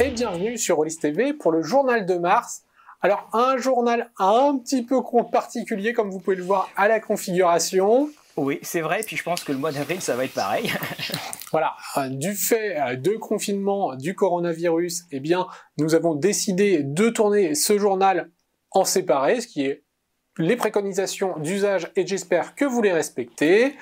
et bienvenue sur Rollis TV pour le journal de mars. Alors un journal un petit peu particulier comme vous pouvez le voir à la configuration. Oui, c'est vrai, puis je pense que le mois d'avril, ça va être pareil. voilà, du fait euh, de confinement du coronavirus, eh bien, nous avons décidé de tourner ce journal en séparé, ce qui est les préconisations d'usage et j'espère que vous les respectez.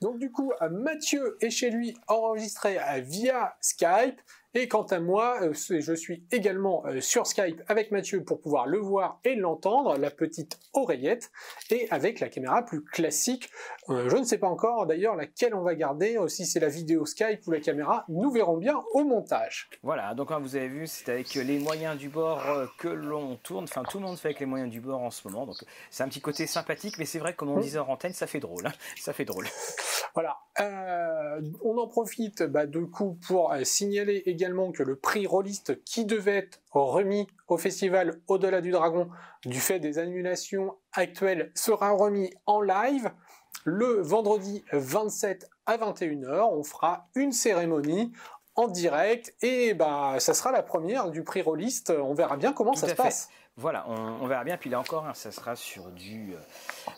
Donc du coup, euh, Mathieu est chez lui enregistré euh, via Skype. Et quant à moi, euh, je suis également sur Skype avec Mathieu pour pouvoir le voir et l'entendre, la petite oreillette, et avec la caméra plus classique. Je ne sais pas encore d'ailleurs laquelle on va garder, si c'est la vidéo Skype ou la caméra, nous verrons bien au montage. Voilà, donc comme vous avez vu, c'est avec les moyens du bord que l'on tourne, enfin tout le monde fait avec les moyens du bord en ce moment, donc c'est un petit côté sympathique, mais c'est vrai, comme on mmh. disait en antenne, ça fait drôle, hein. ça fait drôle. Voilà. Euh, on en profite bah, de coup pour euh, signaler également que le prix Rolliste qui devait être remis au festival Au-delà du Dragon du fait des annulations actuelles sera remis en live le vendredi 27 à 21h. On fera une cérémonie en direct et bah ça sera la première du prix Rolliste. On verra bien comment ça se passe. Voilà, on, verra bien. Puis là encore, hein, ça sera sur du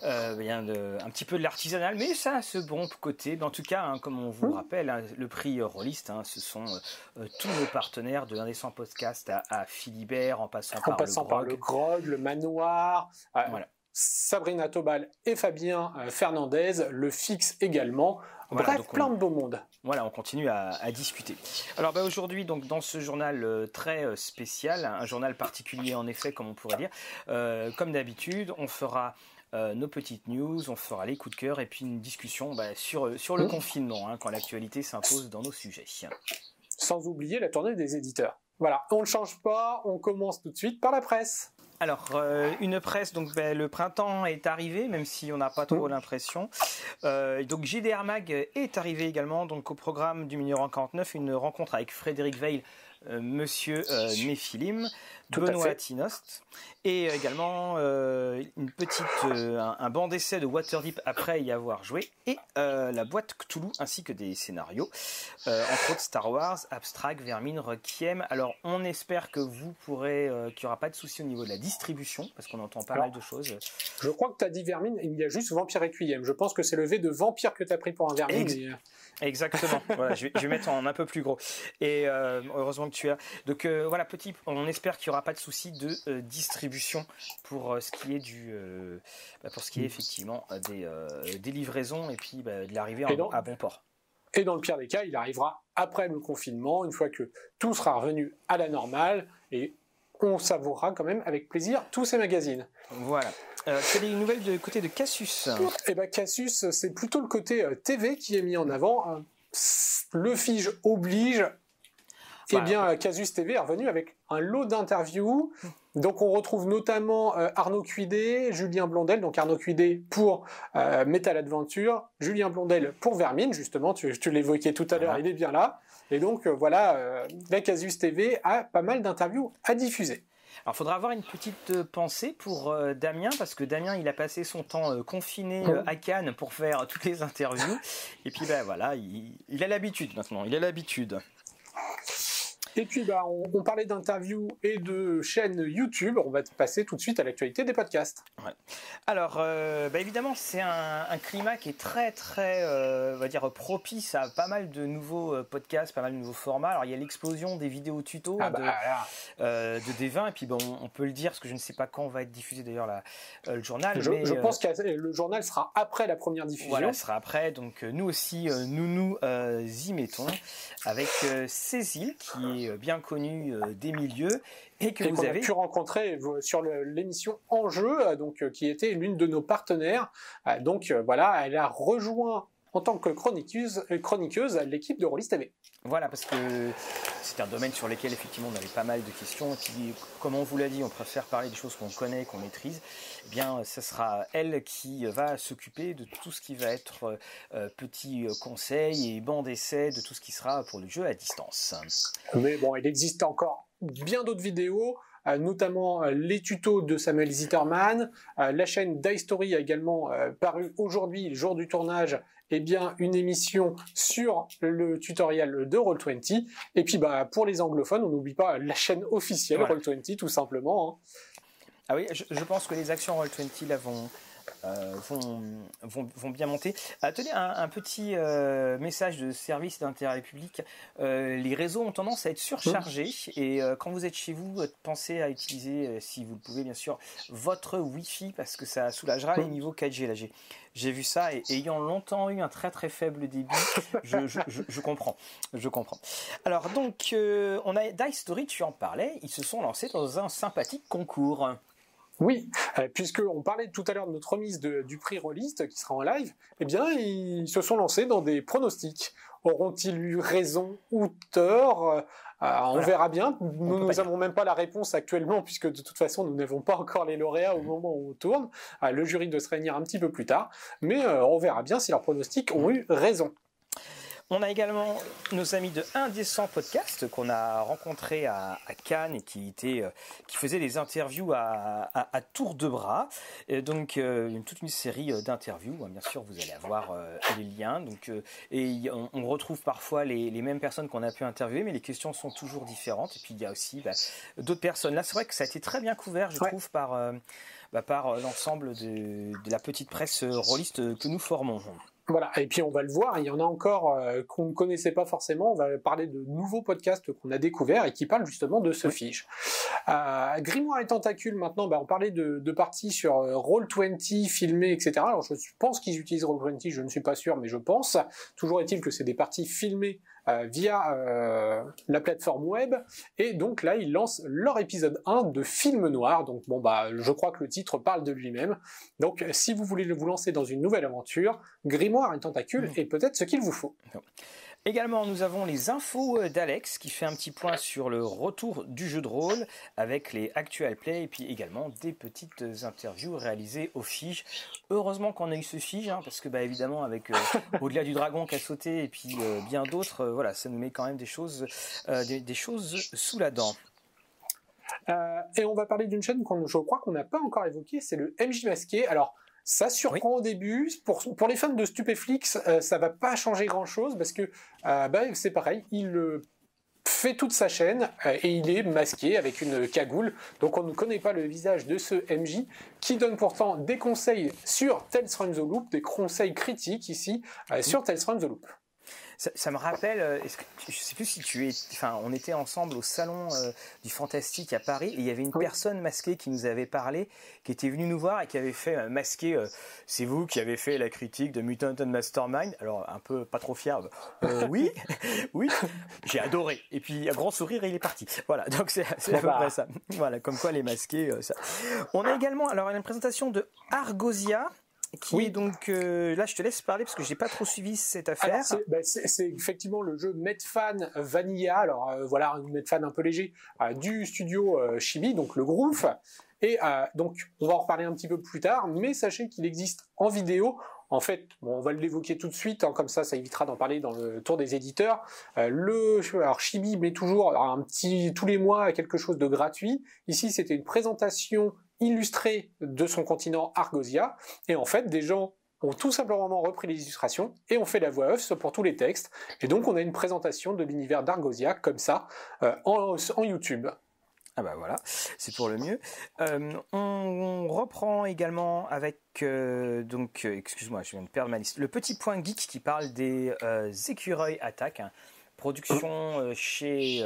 euh, bien de, un petit peu de l'artisanal, mais ça a ce bon côté. Mais en tout cas, hein, comme on vous mmh. rappelle, hein, le prix Rolliste, ce sont euh, tous nos partenaires de l'indécent podcast à, Philibert, en passant, par, passant le par le Grog, le Manoir. Euh, voilà. Sabrina Tobal et Fabien Fernandez, le fixe également. Bref, plein de beau monde. Voilà, on continue à, discuter. Alors bah, aujourd'hui, donc dans ce journal euh, très euh, spécial, un journal particulier en effet, comme on pourrait dire, euh, comme d'habitude, on fera nos petites news, on fera les coups de cœur et puis une discussion bah, sur, sur le mmh. confinement, hein, quand l'actualité s'impose dans nos sujets. Sans oublier la tournée des éditeurs. Voilà, on ne change pas, on commence tout de suite par la presse. Alors, euh, une presse, donc ben, le printemps est arrivé, même si on n'a pas trop l'impression. Euh, donc, GDR Mag est arrivé également, donc au programme du numéro 49, une rencontre avec Frédéric Veil, euh, Monsieur Méphilim, Benoît Tinost, et également euh, une petite, euh, un, banc d'essai de Waterdeep après y avoir joué, et euh, la boîte Cthulhu ainsi que des scénarios, entre autres Star Wars, Abstract, Vermine, Requiem. Alors on espère que vous pourrez, qu'il n'y aura pas de souci au niveau de la distribution, parce qu'on entend pas mal de choses. Je crois que tu as dit Vermine, il y a juste Vampire Requiem. Je pense que c'est le V de Vampire que tu as pris pour un Vermine. Exactement. voilà, je vais, mettre en un peu plus gros. Et heureusement que tu as. Donc voilà, petit, on espère qu'il n'y aura pas de souci de distribution pour euh, ce qui est du, euh, bah, pour ce qui est effectivement euh, des, des livraisons et puis bah, de l'arrivée à bon port. Et dans le pire des cas, il arrivera après le confinement, une fois que tout sera revenu à la normale et on savourera quand même avec plaisir tous ces magazines. Voilà. Euh, quelle est une nouvelle du côté de Cassius? Eh ben Cassius, c'est plutôt le côté TV qui est mis en avant. Le Fige oblige. Eh bien, Casus TV est revenu avec un lot d'interviews donc on retrouve notamment euh, Arnaud Cuidé, Julien Blondel, donc Arnaud Cuidé pour euh, Metal Adventure, Julien Blondel pour Vermine, justement, tu, l'évoquais tout à l'heure, il est bien là. Et donc euh, voilà, la Casus TV a pas mal d'interviews à diffuser. Alors, il faudra avoir une petite pensée pour Damien, parce que Damien, il a passé son temps confiné à Cannes pour faire toutes les interviews. Et puis, ben voilà, il, il a l'habitude maintenant, il a l'habitude. Et puis, bah, on, parlait d'interviews et de chaînes YouTube. On va passer tout de suite à l'actualité des podcasts. Alors, euh, bah, évidemment, c'est un, climat qui est très, très, euh, on va dire, propice à pas mal de nouveaux euh, podcasts, pas mal de nouveaux formats. Alors, il y a l'explosion des vidéos tuto ah bah, de, de, D20. Et puis, bon, on peut le dire, parce que je ne sais pas quand va être diffusé d'ailleurs le journal. Je, je pense que le journal sera après la première diffusion. Voilà, sera après. Donc, nous aussi, nous nous y mettons avec Cécile qui est euh, bien connu euh, des milieux et que vous avez pu rencontrer sur l'émission Enjeu, euh, donc qui était l'une de nos partenaires. Donc voilà, elle a rejoint en tant que chroniqueuse, chroniqueuse l'équipe de Rollis TV. Voilà, parce que c'est un domaine sur lequel effectivement on avait pas mal de questions. Et comme on vous l'a dit, on préfère parler des choses qu'on connaît, qu'on maîtrise. Eh bien, ce sera elle qui va s'occuper de tout ce qui va être euh, petits conseils et bancs d'essai, de tout ce qui sera pour le jeu à distance. Mais bon, il existe encore bien d'autres vidéos. Euh, notamment euh, les tutos de Samuel Zitterman. la chaîne d'History a également paru aujourd'hui, le jour du tournage, eh bien, une émission sur le tutoriel de Roll20. Et puis, bah, pour les anglophones, on n'oublie pas la chaîne officielle Roll20, tout simplement. Hein. Ah oui, je, pense que les actions Roll20 là vont, euh, vont, vont, bien monter. Attendez, un, petit euh, message de service d'intérêt public. Euh, les réseaux ont tendance à être surchargés et quand vous êtes chez vous, pensez à utiliser, si vous le pouvez bien sûr, votre Wi-Fi parce que ça soulagera les niveaux 4G. Là, j'ai vu ça et ayant longtemps eu un très très faible débit, je, je, je, comprends. Je comprends. Alors donc, on a Dice Story, tu en parlais, ils se sont lancés dans un sympathique concours. Oui, euh, puisqu'on parlait tout à l'heure de notre remise du prix Rollist qui sera en live, eh bien, ils se sont lancés dans des pronostics. Auront-ils eu raison ou tort? Euh, On verra bien. Nous n'avons même pas la réponse actuellement, puisque de toute façon, nous n'avons pas encore les lauréats au moment où on tourne. Euh, le jury doit se réunir un petit peu plus tard, mais on verra bien si leurs pronostics ont eu raison. On a également nos amis de Indécent Podcast qu'on a rencontrés à, Cannes et qui, était, euh, qui faisaient des interviews à, tour de bras. Et donc, euh, toute une série euh, d'interviews. Bien sûr, vous allez avoir les liens. Donc, et on, retrouve parfois les, mêmes personnes qu'on a pu interviewer, mais les questions sont toujours différentes. Et puis, il y a aussi bah, d'autres personnes. Là, c'est vrai que ça a été très bien couvert, je trouve, par, bah, par l'ensemble de, de, la petite presse rôliste que nous formons. Voilà, et puis on va le voir, il y en a encore euh, qu'on ne connaissait pas forcément, on va parler de nouveaux podcasts qu'on a découverts et qui parlent justement de ce fiche. Euh, Grimoire et Tentacule, maintenant, bah, on parlait de, de parties sur euh, Roll20, filmées, etc. Alors je pense qu'ils utilisent Roll20, je ne suis pas sûr, mais je pense. Toujours est-il que c'est des parties filmées via euh, la plateforme web. Et donc là, ils lancent leur épisode 1 de Film Noir. Donc bon, bah, je crois que le titre parle de lui-même. Donc si vous voulez vous lancer dans une nouvelle aventure, Grimoire et Tentacule est peut-être ce qu'il vous faut. Également, nous avons les infos euh, d'Alex qui fait un petit point sur le retour du jeu de rôle avec les actual play et puis également des petites interviews réalisées au Fige. Heureusement qu'on a eu ce Fige hein, parce que bah, évidemment avec euh, au-delà du dragon qui a sauté et puis euh, bien d'autres, voilà, ça nous met quand même des choses, des, choses sous la dent. et on va parler d'une chaîne qu'on, je crois qu'on n'a pas encore évoquée, c'est le MJ Masqué. Alors, ça surprend au début. Pour, pour les fans de Stupéflix, euh, ça va pas changer grand chose parce que euh, bah, c'est pareil, il euh, fait toute sa chaîne et il est masqué avec une cagoule. Donc on ne connaît pas le visage de ce MJ qui donne pourtant des conseils sur Tales from the Loop, des conseils critiques ici sur Tales from the Loop. Ça, me rappelle, euh, est-ce que, je sais plus si tu es, enfin, on était ensemble au salon euh, du Fantastique à Paris et il y avait une personne masquée qui nous avait parlé, qui était venue nous voir et qui avait fait euh, masquer. c'est vous qui avez fait la critique de Mutant and Mastermind. Alors un peu pas trop fier. oui, oui, j'ai adoré. Et puis un grand sourire et il est parti. Voilà, donc c'est à peu près ça. Voilà, comme quoi les masqués. ça. On a également alors une présentation de Argosia oui. donc euh, là je te laisse parler parce que j'ai pas trop suivi cette affaire. Ben, c'est effectivement le jeu Medfan Vanilla, alors euh, voilà un Medfan un peu léger euh, du studio Chibi, donc le Groove. Et donc on va en reparler un petit peu plus tard, mais sachez qu'il existe en vidéo. En fait, on va l'évoquer tout de suite, hein, comme ça, ça évitera d'en parler dans le tour des éditeurs. le, alors Chibi met toujours un petit tous les mois quelque chose de gratuit. Ici, c'était une présentation illustré de son continent Argosia. Et en fait, des gens ont tout simplement repris les illustrations et ont fait la voix off pour tous les textes. Et donc, on a une présentation de l'univers d'Argosia comme ça euh, en, YouTube. Ah bah voilà, c'est pour le mieux. Euh, on, reprend également avec euh, donc excuse-moi, je viens de perdre ma liste. Le petit point geek qui parle des écureuils attaques, hein. production chez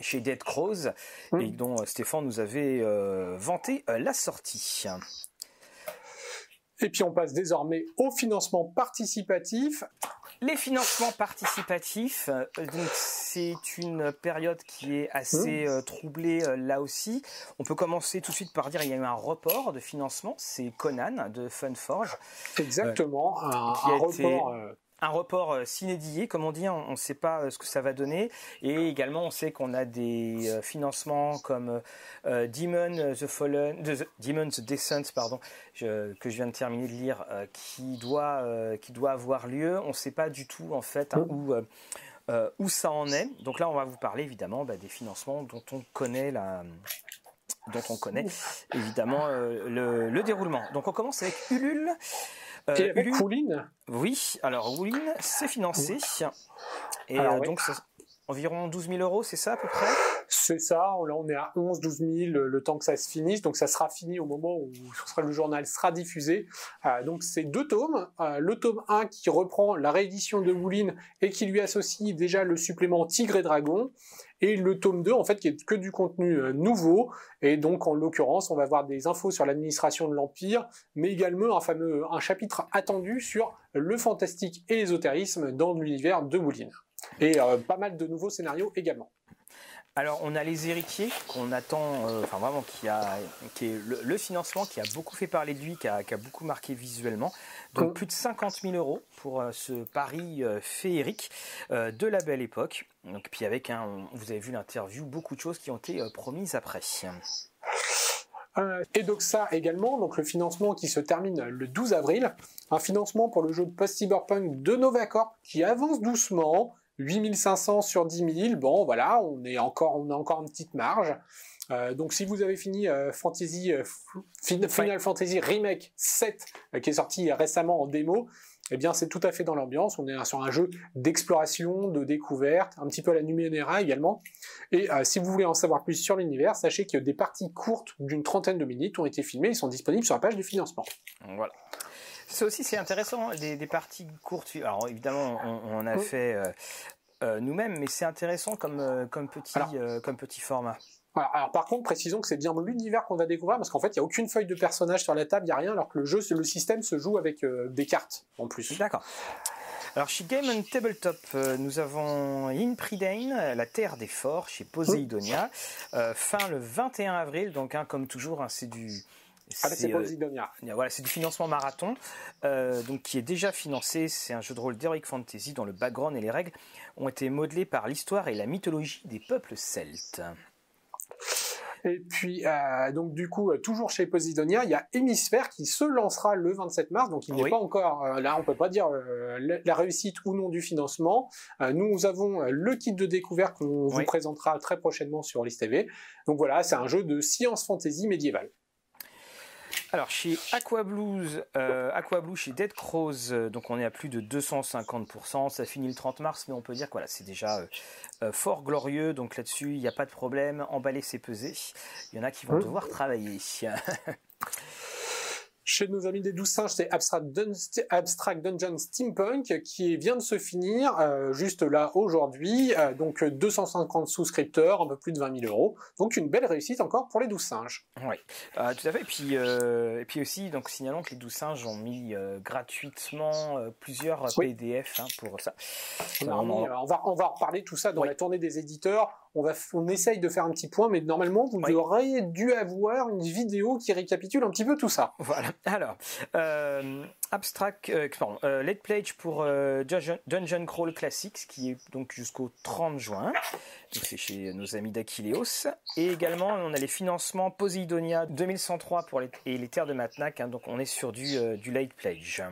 chez Dead Crows mmh. et dont euh, Stéphane nous avait euh, vanté euh, la sortie. Et puis on passe désormais au financement participatif. Les financements participatifs, c'est une période qui est assez mmh. troublée là aussi. On peut commencer tout de suite par dire qu'il y a eu un report de financement, c'est Conan de Funforge. Exactement, un, report un report euh, sinédié, comme on dit, on ne sait pas euh, ce que ça va donner. Et également, on sait qu'on a des euh, financements comme Demon the Fallen, the, Demon the Descent, pardon, que je viens de terminer de lire, qui doit qui doit avoir lieu. On ne sait pas du tout en fait hein, où où ça en est. Donc là, on va vous parler évidemment bah, des financements dont on connaît la dont on connaît évidemment le, le, déroulement. Donc on commence avec Ulule. Et avec Woolin Oui, alors Woolin, c'est financé. Et donc, environ 12 000 euros, c'est ça à peu près? C'est ça, là on est à 11, 12 000 le temps que ça se finisse, donc ça sera fini au moment où le journal sera diffusé. Euh, donc c'est deux tomes, euh, le tome 1 qui reprend la réédition de Woolin et qui lui associe déjà le supplément Tigre et Dragon, et le tome 2 en fait qui est que du contenu euh, nouveau, et donc en l'occurrence on va voir des infos sur l'administration de l'Empire, mais également un fameux un chapitre attendu sur le fantastique et l'ésotérisme dans l'univers de Woolin et euh, pas mal de nouveaux scénarios également. Alors on a les héritiers qu'on attend, euh, enfin vraiment qui a, qui est le, financement qui a beaucoup fait parler de lui, qui a, beaucoup marqué visuellement. Donc plus de 50 000 euros pour euh, ce pari féerique de la belle époque. Donc puis avec vous avez vu l'interview, beaucoup de choses qui ont été promises après. et donc ça également, donc le financement qui se termine le 12 avril, un financement pour le jeu de post-cyberpunk de Novacorp qui avance doucement, 8500 sur 10 000, bon voilà, on est encore, on a encore une petite marge. Euh, donc si vous avez fini euh, Fantasy, euh, Final Fantasy Remake 7, qui est sorti récemment en démo, eh bien c'est tout à fait dans l'ambiance. On est sur un jeu d'exploration, de découverte, un petit peu à la Numenera également. Et si vous voulez en savoir plus sur l'univers, sachez que des parties courtes d'une trentaine de minutes ont été filmées et sont disponibles sur la page du financement. Voilà. Ça aussi, c'est intéressant, des, parties courtes. Alors évidemment, on, a mm. fait nous-mêmes, mais c'est intéressant comme, comme, petit, comme petit format. Alors, par contre, précisons que c'est bien l'univers qu'on va découvrir parce qu'en fait, il n'y a aucune feuille de personnage sur la table, il n'y a rien, alors que le jeu, le système se joue avec des cartes en plus. D'accord. Alors chez Game and Tabletop, nous avons In Pridane, la Terre des Forts, chez Poseidonia, fin le 21 avril, donc hein, comme toujours, hein, c'est du ah, c'est voilà, c'est du financement marathon, euh, donc qui est déjà financé. C'est un jeu de rôle d'heroic fantasy dont le background et les règles ont été modelés par l'histoire et la mythologie des peuples celtes. Et puis, euh, donc du coup, euh, toujours chez Posidonia, il y a Hémisphère qui se lancera le 27 mars. Donc, il n'est pas encore là. On peut pas dire la réussite ou non du financement. nous avons le kit de découverte qu'on vous présentera très prochainement sur TV. Donc voilà, c'est un jeu de science fantasy médiévale. Alors chez Aqua Blues, euh, Aqua Blue chez Dead Crows, euh, donc on est à plus de 250%. Ça finit le 30 mars, mais on peut dire que voilà, c'est déjà euh, fort glorieux. Donc là-dessus, il n'y a pas de problème. Emballer, c'est peser. Il y en a qui vont devoir travailler. Chez nos amis des douze singes, c'est Abstract, Dungeon Steampunk qui vient de se finir euh, juste là aujourd'hui. Euh, donc 250 souscripteurs, un peu plus de 20 000 euros. Donc une belle réussite encore pour les douze singes. Oui, euh, tout à fait. Et puis, et puis aussi, donc signalons que les douze singes ont mis gratuitement plusieurs PDF hein, pour ça. On, va, on va reparler tout ça dans la tournée des éditeurs on, va, on essaye de faire un petit point, mais normalement, vous auriez dû avoir une vidéo qui récapitule un petit peu tout ça. Voilà. Alors, euh, Abstract, euh, pardon, euh, Let Pledge pour Dungeon, Crawl Classics, qui est donc jusqu'au 30 juin. C'est chez nos amis d'Aquileos. Et également, on a les financements Poseidonia 2103 pour les, et les terres de Matnac. Hein, donc, on est sur du, du Late Pledge.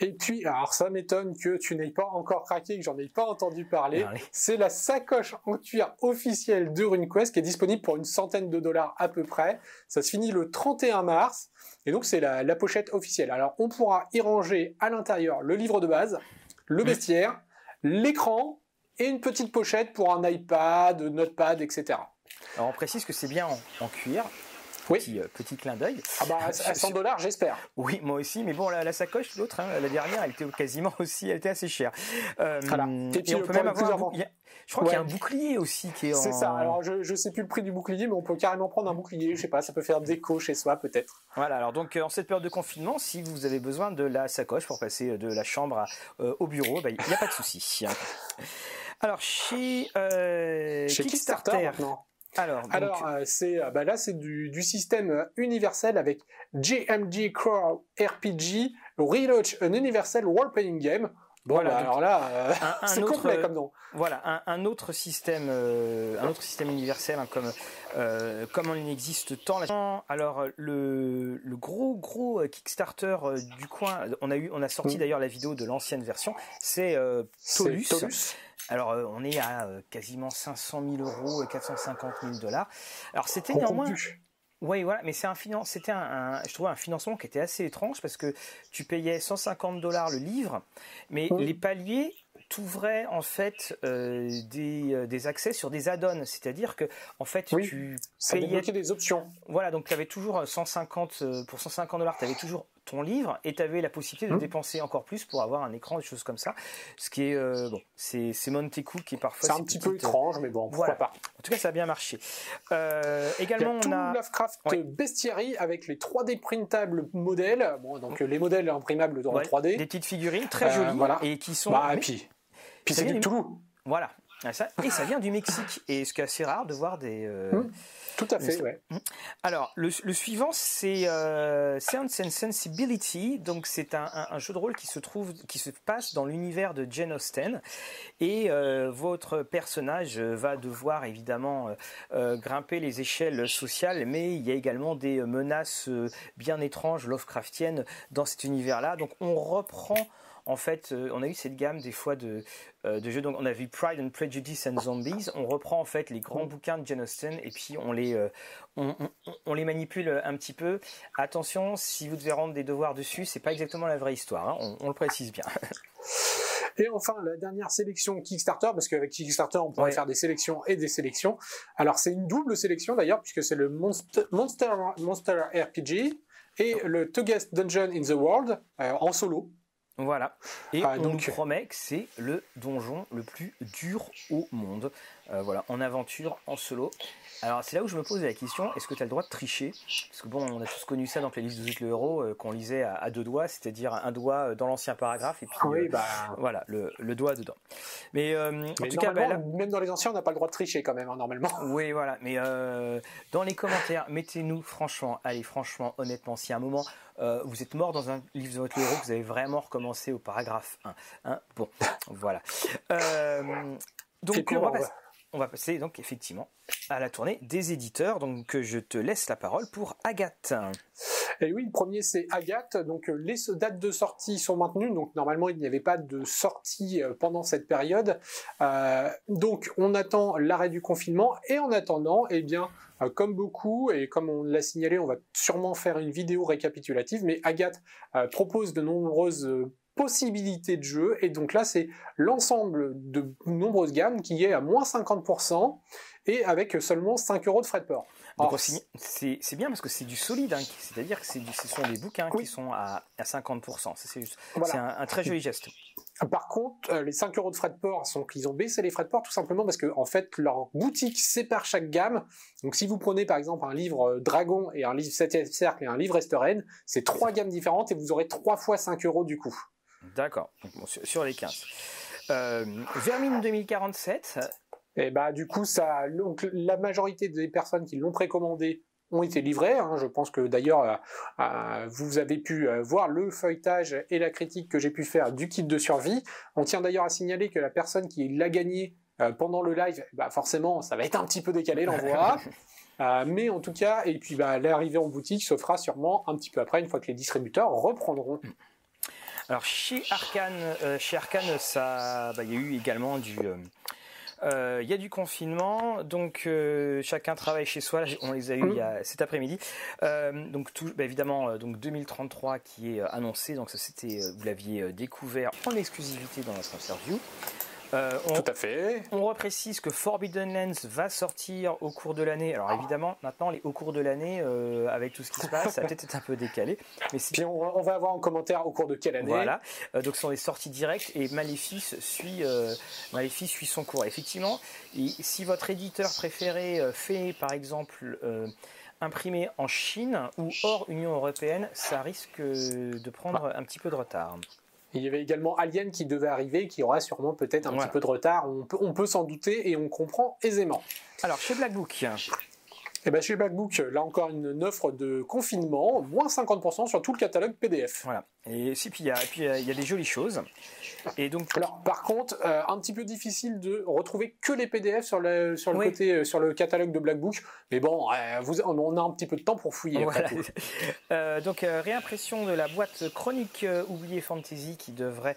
Et puis, alors ça m'étonne que tu n'aies pas encore craqué, que j'en ai pas entendu parler. C'est la sacoche en cuir officielle de RuneQuest qui est disponible pour une centaine de dollars à peu près. Ça se finit le 31 mars. Et donc c'est la, pochette officielle. Alors on pourra y ranger à l'intérieur le livre de base, le bestiaire, l'écran et une petite pochette pour un iPad, notepad, etc. Alors on précise que c'est bien en cuir, Petit, euh, petit clin d'œil. Ah bah à 100 dollars, j'espère. Oui, moi aussi, mais bon, la, sacoche, l'autre, hein, la dernière, elle était quasiment aussi, elle était assez chère. Euh, voilà. Et, on peut même avoir je crois qu'il y a un bouclier aussi qui est en... C'est ça. Alors, je, je sais plus le prix du bouclier, mais on peut carrément prendre un bouclier. Je sais pas, ça peut faire déco chez soi, peut-être. Voilà. Alors, donc, euh, en cette période de confinement, si vous avez besoin de la sacoche pour passer de la chambre au bureau, bah, il n'y a pas de souci. Alors, chez, chez Kickstarter, Kickstarter alors, euh, c'est euh, bah là c'est du, système universel avec JMG Core RPG Relaunch an Universal Role Playing Game. Bon, voilà, bah, alors là, c'est complet comme nom. Voilà, un, un autre système, un autre système universel, hein, comme comme il existe tant. Alors le, le gros gros Kickstarter du coin, on a eu, on a sorti mm. d'ailleurs la vidéo de l'ancienne version, c'est Tolus. Alors, euh, on est à euh, quasiment 500 000 euros et 450 000 dollars. Alors, c'était néanmoins. Oui, voilà, mais c'est un c'était un, je trouvais un financement qui était assez étrange parce que tu payais 150 dollars le livre, mais les paliers t'ouvraient en fait euh, des, euh, des, accès sur des add-ons, c'est-à-dire que en fait tu payais des options. Voilà, donc tu avais toujours 150 pour 150 dollars, tu avais toujours ton livre et tu avais la possibilité de mmh. dépenser encore plus pour avoir un écran, des choses comme ça. Ce qui est, euh, bon, c'est Montecu qui est parfois. C'est un petit peu étrange, mais bon, pourquoi pas. En tout cas, ça a bien marché. Euh, également, Il y a on a. Lovecraft Bestiary avec les 3D printables modèles. Bon, donc les modèles imprimables dans 3D. Des petites figurines très euh, jolies voilà. et qui sont. Bah, et puis, puis c'est du Toulouse. Voilà. Ah, ça, et ça vient du Mexique. Et ce qui est assez rare de voir des. Mmh. Tout à fait, ouais. Mmh. Alors, le, suivant, c'est euh, Sense and Sensibility. Donc, c'est un, jeu de rôle qui se trouve, qui se passe dans l'univers de Jane Austen. Et euh, votre personnage va devoir évidemment euh, grimper les échelles sociales, mais il y a également des menaces bien étranges, Lovecraftiennes, dans cet univers-là. Donc, on reprend en fait, euh, on a eu cette gamme des fois de, euh, de jeux. Donc, on a vu Pride and Prejudice and Zombies. On reprend en fait les grands bouquins de Jane Austen et puis on les, euh, on, les manipule un petit peu. Attention, si vous devez rendre des devoirs dessus, c'est pas exactement la vraie histoire. Hein. On, le précise bien. Et enfin, la dernière sélection Kickstarter, parce qu'avec Kickstarter, on pourrait faire des sélections et des sélections. Alors, c'est une double sélection d'ailleurs, puisque c'est le Monster, Monster, Monster RPG et le Toughest Dungeon in the World en solo. Voilà. Et ah, on donc... nous promet que c'est le donjon le plus dur au monde. Euh, voilà, en aventure, en solo. Alors c'est là où je me pose la question, est-ce que tu as le droit de tricher? Parce que bon, on a tous connu ça dans les listes de le héros euh, qu'on lisait à, deux doigts, c'est-à-dire un doigt euh, dans l'ancien paragraphe et puis oui, bah... voilà, le, doigt dedans. Mais, en tout cas, bah, même dans les anciens, on n'a pas le droit de tricher quand même, hein, normalement. Oui, voilà, mais dans les commentaires, mettez-nous franchement, allez, franchement, honnêtement, si à un moment vous êtes mort dans un livre de votre héros, vous avez vraiment recommencé au paragraphe 1. Hein bon, voilà. donc on va, passer, on va passer donc effectivement à la tournée des éditeurs. Donc je te laisse la parole pour Agathe. Et oui, le premier c'est Agathe. Donc euh, les dates de sortie sont maintenues. Donc normalement il n'y avait pas de sortie euh, pendant cette période. Euh, donc on attend l'arrêt du confinement et en attendant, eh bien comme beaucoup et comme on l'a signalé, on va sûrement faire une vidéo récapitulative. Mais Agathe propose de nombreuses possibilités de jeu. Et donc là, c'est l'ensemble de nombreuses gammes qui est à moins 50% et avec seulement 5 euros de frais de port. C'est bien parce que c'est du solide, hein, c'est-à-dire que ce sont des bouquins qui sont à, à 50%. C'est un, un, très joli geste. Par contre, euh, les 5 euros de frais de port sont qu'ils ont baissé les frais de port tout simplement parce que en fait leur boutique sépare chaque gamme. Donc si vous prenez par exemple un livre euh, Dragon et un livre 7 cercle et un livre Esteren, c'est trois gammes différentes et vous aurez trois fois 5 euros du coup. D'accord, sur, les 15. Euh, Vermine 2047. Et bah du coup ça, donc la majorité des personnes qui l'ont précommandé ont été livrées. Hein. Je pense que d'ailleurs euh, euh, vous avez pu voir le feuilletage et la critique que j'ai pu faire du kit de survie. On tient d'ailleurs à signaler que la personne qui l'a gagné pendant le live, bah forcément ça va être un petit peu décalé l'envoi. mais en tout cas, et puis bah, l'arrivée en boutique se fera sûrement un petit peu après, une fois que les distributeurs reprendront. Alors chez Arkane, euh, chez Arkane, ça, bah, il y a eu également du, euh, euh, il y a du confinement, donc chacun travaille chez soi. On les a eu a, cet après-midi. donc tout, bah, évidemment, donc 2033 qui est annoncé. Donc ça c'était, vous l'aviez découvert en exclusivité dans notre interview. Euh, on, Tout à fait. On reprécise que Forbidden Lands va sortir au cours de l'année. Alors évidemment, maintenant, au cours de l'année, euh, avec tout ce qui se passe, ça peut-être un peu décalé. Mais Puis on, va avoir en commentaire au cours de quelle année. Voilà. Euh, donc ce sont des sorties directes et Maléfice suit, Maléfice suit son cours. Effectivement, si votre éditeur préféré fait par exemple imprimé en Chine ou hors Union européenne, ça risque de prendre un petit peu de retard. Il y avait également Alien qui devait arriver, qui aura sûrement peut-être un petit peu de retard. On peut, on peut s'en douter et on comprend aisément. Alors, chez Black Book, eh ben chez Blackbook, là encore une offre de confinement, moins 50% sur tout le catalogue PDF. Voilà. Et puis il y, a, puis, il y a des jolies choses. Et donc, Alors, par contre, euh, un petit peu difficile de retrouver que les PDF sur le, sur le côté, euh, sur le catalogue de Blackbook. Mais bon, euh, vous, on a un petit peu de temps pour fouiller. donc, réimpression de la boîte Chronique Oubliée Fantasy qui devrait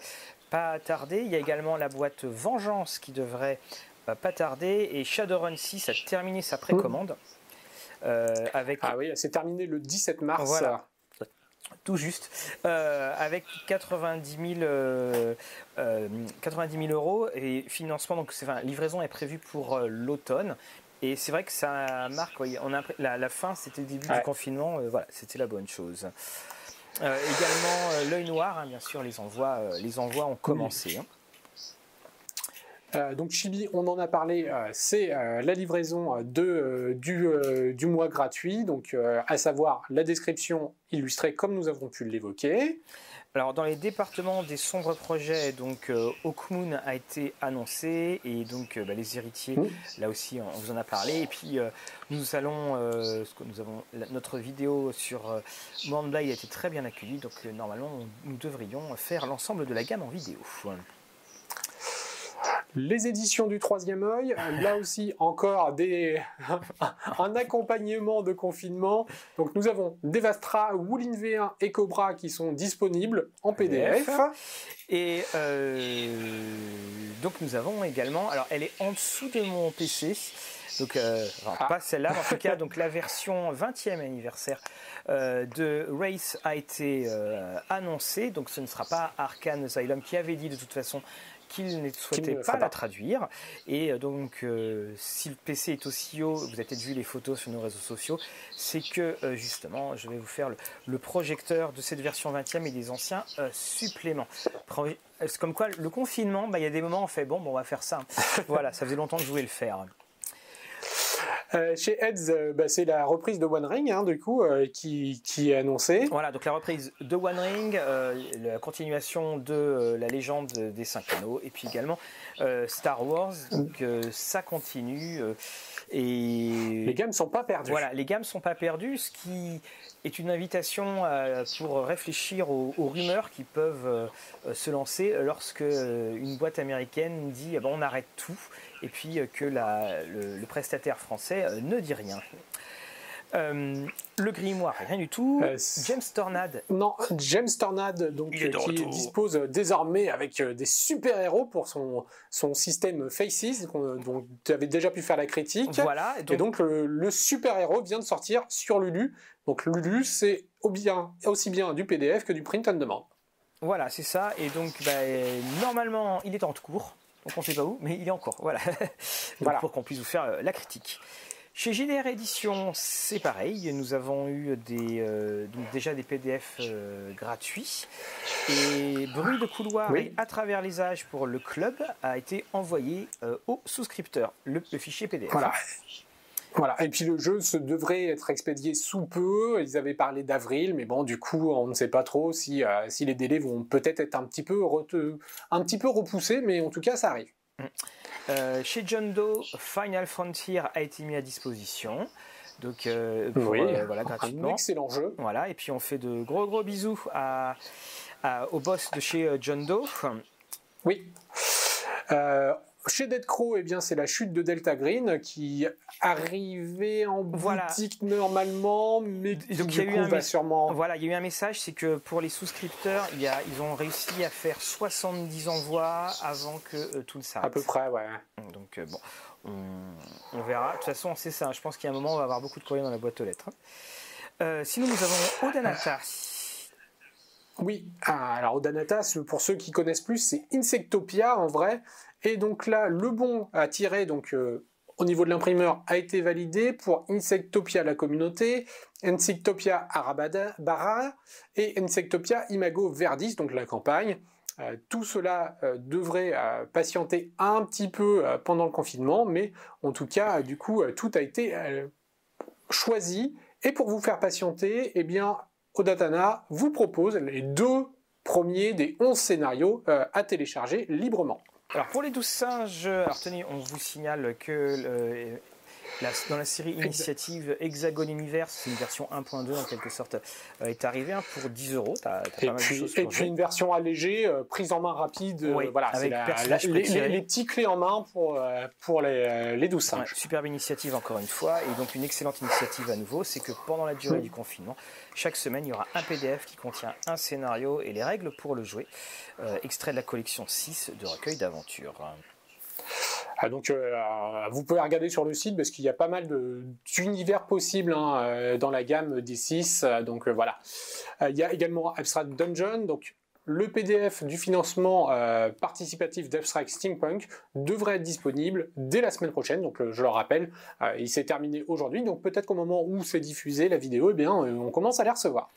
pas tarder. Il y a également la boîte Vengeance qui devrait pas tarder. Et Shadowrun 6 a terminé sa précommande. Avec... Ah oui, c'est terminé le 17 mars. Voilà tout juste, avec 90 000, 90 000 euros et financement. Donc, enfin, livraison est prévue pour l'automne. Et c'est vrai que ça marque. on a, la, fin, c'était le début du confinement. voilà, c'était la bonne chose. également, l'œil noir, hein, bien sûr, les envois, les envois ont commencé. Hein. Euh, donc Chibi, on en a parlé, euh, c'est euh, la livraison de, du, mois gratuit, donc à savoir la description illustrée comme nous avons pu l'évoquer. Alors dans les départements des sombres projets, donc Hawkmoon a été annoncé et donc bah, les héritiers, là aussi on vous en a parlé. Et puis nous allons, nous avons notre vidéo sur Monday a été très bien accueillie, donc normalement nous devrions faire l'ensemble de la gamme en vidéo. Les éditions du troisième œil, là aussi encore des, un accompagnement de confinement. Donc nous avons Devastra, Woolin V1 et Cobra qui sont disponibles en PDF. Et euh, donc nous avons également, alors elle est en dessous de mon PC, donc euh, ah. pas celle-là, en tout cas donc la version 20e anniversaire euh, de Race a été annoncée, donc ce ne sera pas Arkane Asylum qui avait dit de toute façon qu'il ne souhaitait pas la traduire. Et euh, donc, euh, si le PC est aussi haut, vous avez peut-être vu les photos sur nos réseaux sociaux, c'est que euh, justement, je vais vous faire le, projecteur de cette version 20e et des anciens suppléments. Comme quoi, le confinement, bah, il y a des moments où on fait bon, bon on va faire ça. voilà, ça faisait longtemps que je voulais le faire. Euh, chez Heads, euh, bah, c'est la reprise de One Ring, hein, du coup, euh, qui, est annoncée. Voilà, donc la reprise de One Ring, la continuation de la légende des cinq anneaux, et puis également Star Wars. Donc ça continue. et les gammes sont pas perdues. Voilà, les gammes sont pas perdues, ce qui est une invitation pour réfléchir aux, rumeurs qui peuvent se lancer lorsque une boîte américaine dit ah ben, on arrête tout et puis euh, que le, prestataire français euh, ne dit rien. Euh, le grimoire, rien du tout. James Tornade. Non, James Tornade, donc, qui dispose désormais avec des super-héros pour son, son système Faces, dont tu avais déjà pu faire la critique. Voilà. Et donc, le, super-héros vient de sortir sur Lulu. Donc Lulu, c'est aussi bien du PDF que du print on demand. Voilà, c'est ça. Et donc, bah, normalement, il est en cours donc on ne sait pas où, mais il est encore. Voilà, voilà. pour qu'on puisse vous faire euh, la critique. Chez GDR Édition, c'est pareil. Nous avons eu des, euh, déjà des PDF euh, gratuits. Et Bruit de couloir et à travers les âges pour le club a été envoyé aux souscripteurs, le, fichier PDF. Voilà. Voilà. Et puis le jeu se devrait être expédié sous peu. Ils avaient parlé d'avril, mais bon, du coup, on ne sait pas trop si, euh, si les délais vont peut-être être un petit peu, un petit peu repoussés, mais en tout cas, ça arrive. Mm. Euh, chez John Doe, Final Frontier a été mis à disposition. Donc, euh, voilà, gratuitement. Un excellent jeu. Voilà, et puis on fait de gros gros bisous à, au boss de chez John Doe. Oui. Chez Dead Crow, eh bien, c'est la chute de Delta Green qui arrivait en boutique normalement, mais qui Donc, il y a eu un sûrement. Voilà, il y a eu un message, c'est que pour les souscripteurs, il y a, ils ont réussi à faire 70 envois avant que euh, tout ne s'arrête. À peu près, ouais. Donc euh, bon, on, verra. De toute façon, c'est ça. Je pense qu'il y a un moment, on va avoir beaucoup de courriers dans la boîte aux lettres. Euh, sinon, nous avons Odanata. Oui, ah, alors Odanata, pour ceux qui connaissent plus, c'est Insectopia en vrai. Et donc là, le bon à tirer donc, euh, au niveau de l'imprimeur a été validé pour Insectopia la communauté, Insectopia Arabara et Insectopia Imago Verdis, donc la campagne. Euh, tout cela euh, devrait patienter un petit peu pendant le confinement, mais en tout cas, du coup, tout a été choisi. Et pour vous faire patienter, eh bien, Odatana vous propose les deux premiers des 11 scénarios à télécharger librement. Alors pour les douze singes, alors on vous signale que euh, dans la série Initiative Hexagon Universe, c'est une version 1.2 en quelque sorte, euh, est arrivée hein, pour 10 euros. Et, puis, et puis une version allégée, euh, prise en main rapide. voilà, avec les, petits clés en main pour, pour les, les 12 singes. superbe initiative encore une fois, et donc une excellente initiative à nouveau, c'est que pendant la durée du confinement, chaque semaine, il y aura un PDF qui contient un scénario et les règles pour le jouer, extrait de la collection 6 de recueil d'aventures. Ah, donc, vous pouvez regarder sur le site parce qu'il y a pas mal d'univers possibles hein, dans la gamme des 6. donc voilà. il y a également Abstract Dungeon, donc le PDF du financement euh, participatif d'Abstract Steampunk devrait être disponible dès la semaine prochaine. Donc, euh, je le rappelle, euh, il s'est terminé aujourd'hui. Donc, peut-être qu'au moment où c'est diffusé la vidéo, eh bien, on commence à les recevoir.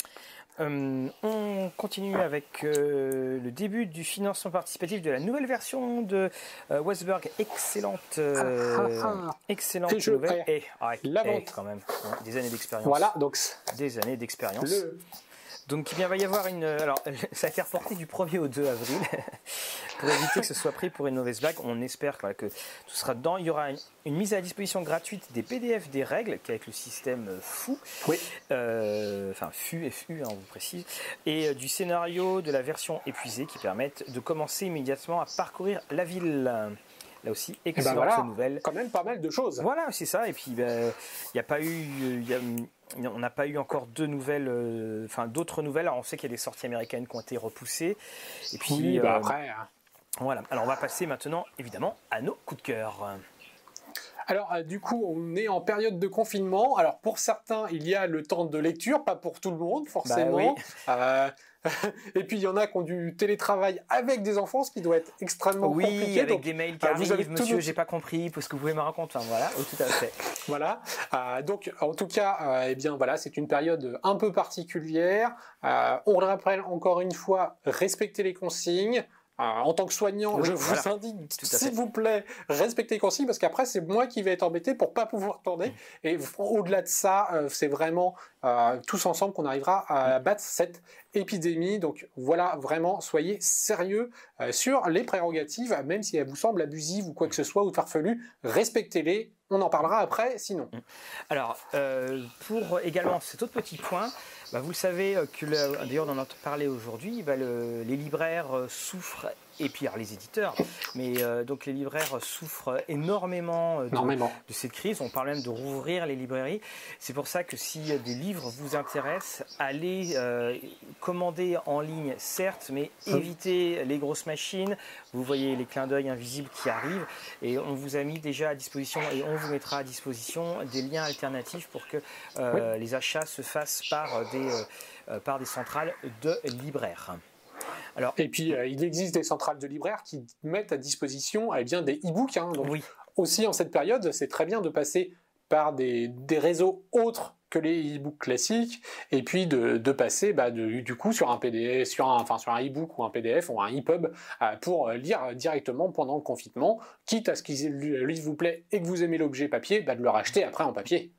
On continue avec le début du financement participatif de la nouvelle version de Westberg. Excellente, ah, ah, ah. excellente nouvelle. Et, la vente. quand même, des années d'expérience. Voilà, donc des années d'expérience. Donc il va y avoir une. Alors, ça a été reporté du 1er au 2 avril pour éviter que ce soit pris pour une mauvaise blague. On espère que tout sera dedans. Il y aura une, mise à disposition gratuite des PDF des règles, avec le système FU. Oui. Euh, enfin, FU, FU, hein, on vous précise. Et euh, du scénario de la version épuisée qui permettent de commencer immédiatement à parcourir la ville. Là aussi, eh ben excellente nouvelle. Quand même pas mal de choses. Voilà, c'est ça. Et puis, ben, il n'y a pas eu on n'a pas eu encore deux nouvelles, euh, enfin d'autres nouvelles. Alors on sait qu'il y a des sorties américaines qui ont été repoussées. Et puis bah, euh, après. Hein. Voilà. Alors on va passer maintenant évidemment à nos coups de cœur. Alors, euh, du coup, on est en période de confinement. Alors, pour certains, il y a le temps de lecture, pas pour tout le monde, forcément. Bah et puis il y en a qui ont du télétravail avec des enfants, ce qui doit être extrêmement oui, compliqué. Oui, avec des mails qui euh, arrivent, monsieur, j'ai pas compris, parce que vous pouvez me raconter. voilà, tout à fait. voilà. Euh, donc, en tout cas, euh, eh bien voilà, c'est une période un peu particulière. on le rappelle encore une fois, respecter les consignes. En tant que soignant, je vous indique, s'il vous plaît, respectez les consignes parce qu'après c'est moi qui vais être embêté pour pas pouvoir tourner. Mm. Et au-delà de ça, c'est vraiment tous ensemble qu'on arrivera à battre cette épidémie. Donc voilà, vraiment, soyez sérieux euh, sur les prérogatives, même si elles vous semblent abusives ou quoi que ce soit, ou farfelues, respectez-les. On en parlera après, sinon. Alors, euh, pour également cet autre petit point, bah, vous le savez euh, d'ailleurs on en a parlé aujourd'hui, bah, les libraires souffrent et puis les éditeurs. Mais euh, donc les libraires souffrent énormément, euh, de, cette crise. On parle même de rouvrir les librairies. C'est pour ça que si des livres vous intéressent, allez euh, commander en ligne, certes, mais évitez les grosses machines. Vous voyez les clins d'œil invisibles qui arrivent. Et on vous a mis déjà à disposition et on vous mettra à disposition des liens alternatifs pour que les achats se fassent par des, par des centrales de libraires. Et puis, euh, il existe des centrales de libraires qui mettent à disposition eh bien, des e-books. Hein. oui. Aussi, en cette période, c'est très bien de passer par des, des réseaux autres que les e-books classiques, et puis de, passer bah, du coup sur un PDF, sur un, enfin sur un e-book ou un PDF ou un e-pub euh, pour lire directement pendant le confinement, quitte à ce qu'il lui vous plaît et que vous aimez l'objet papier, bah, de le racheter après en papier.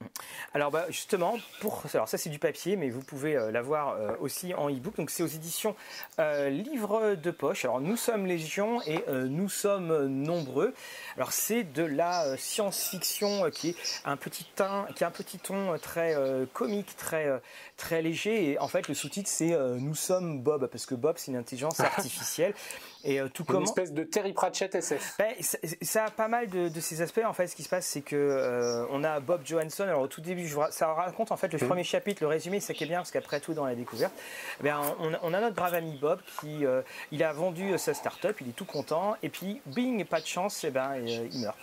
Alors bah, justement, pour alors ça c'est du papier, mais vous pouvez euh, l'avoir euh, aussi en e-book. Donc c'est aux éditions Livre de poche. Alors nous sommes légion et nous sommes nombreux. Alors c'est de la science-fiction qui est un petit qui a un petit ton très euh, comique, très, euh, très léger. Et en fait, le sous-titre, c'est euh, Nous sommes Bob, parce que Bob, c'est une intelligence artificielle. Et tout comme une espèce de Terry Pratchett SF. Ben, ça, a pas mal de, ces aspects. En fait, ce qui se passe, c'est que on a Bob Johansson. Alors au tout début, ça raconte en fait le mmh. premier chapitre, le résumé, c'est qui est bien parce qu'après tout, dans la découverte, eh bien, on, a notre brave ami Bob qui il a vendu sa start-up, il est tout content, et puis bing, pas de chance, et eh ben il meurt.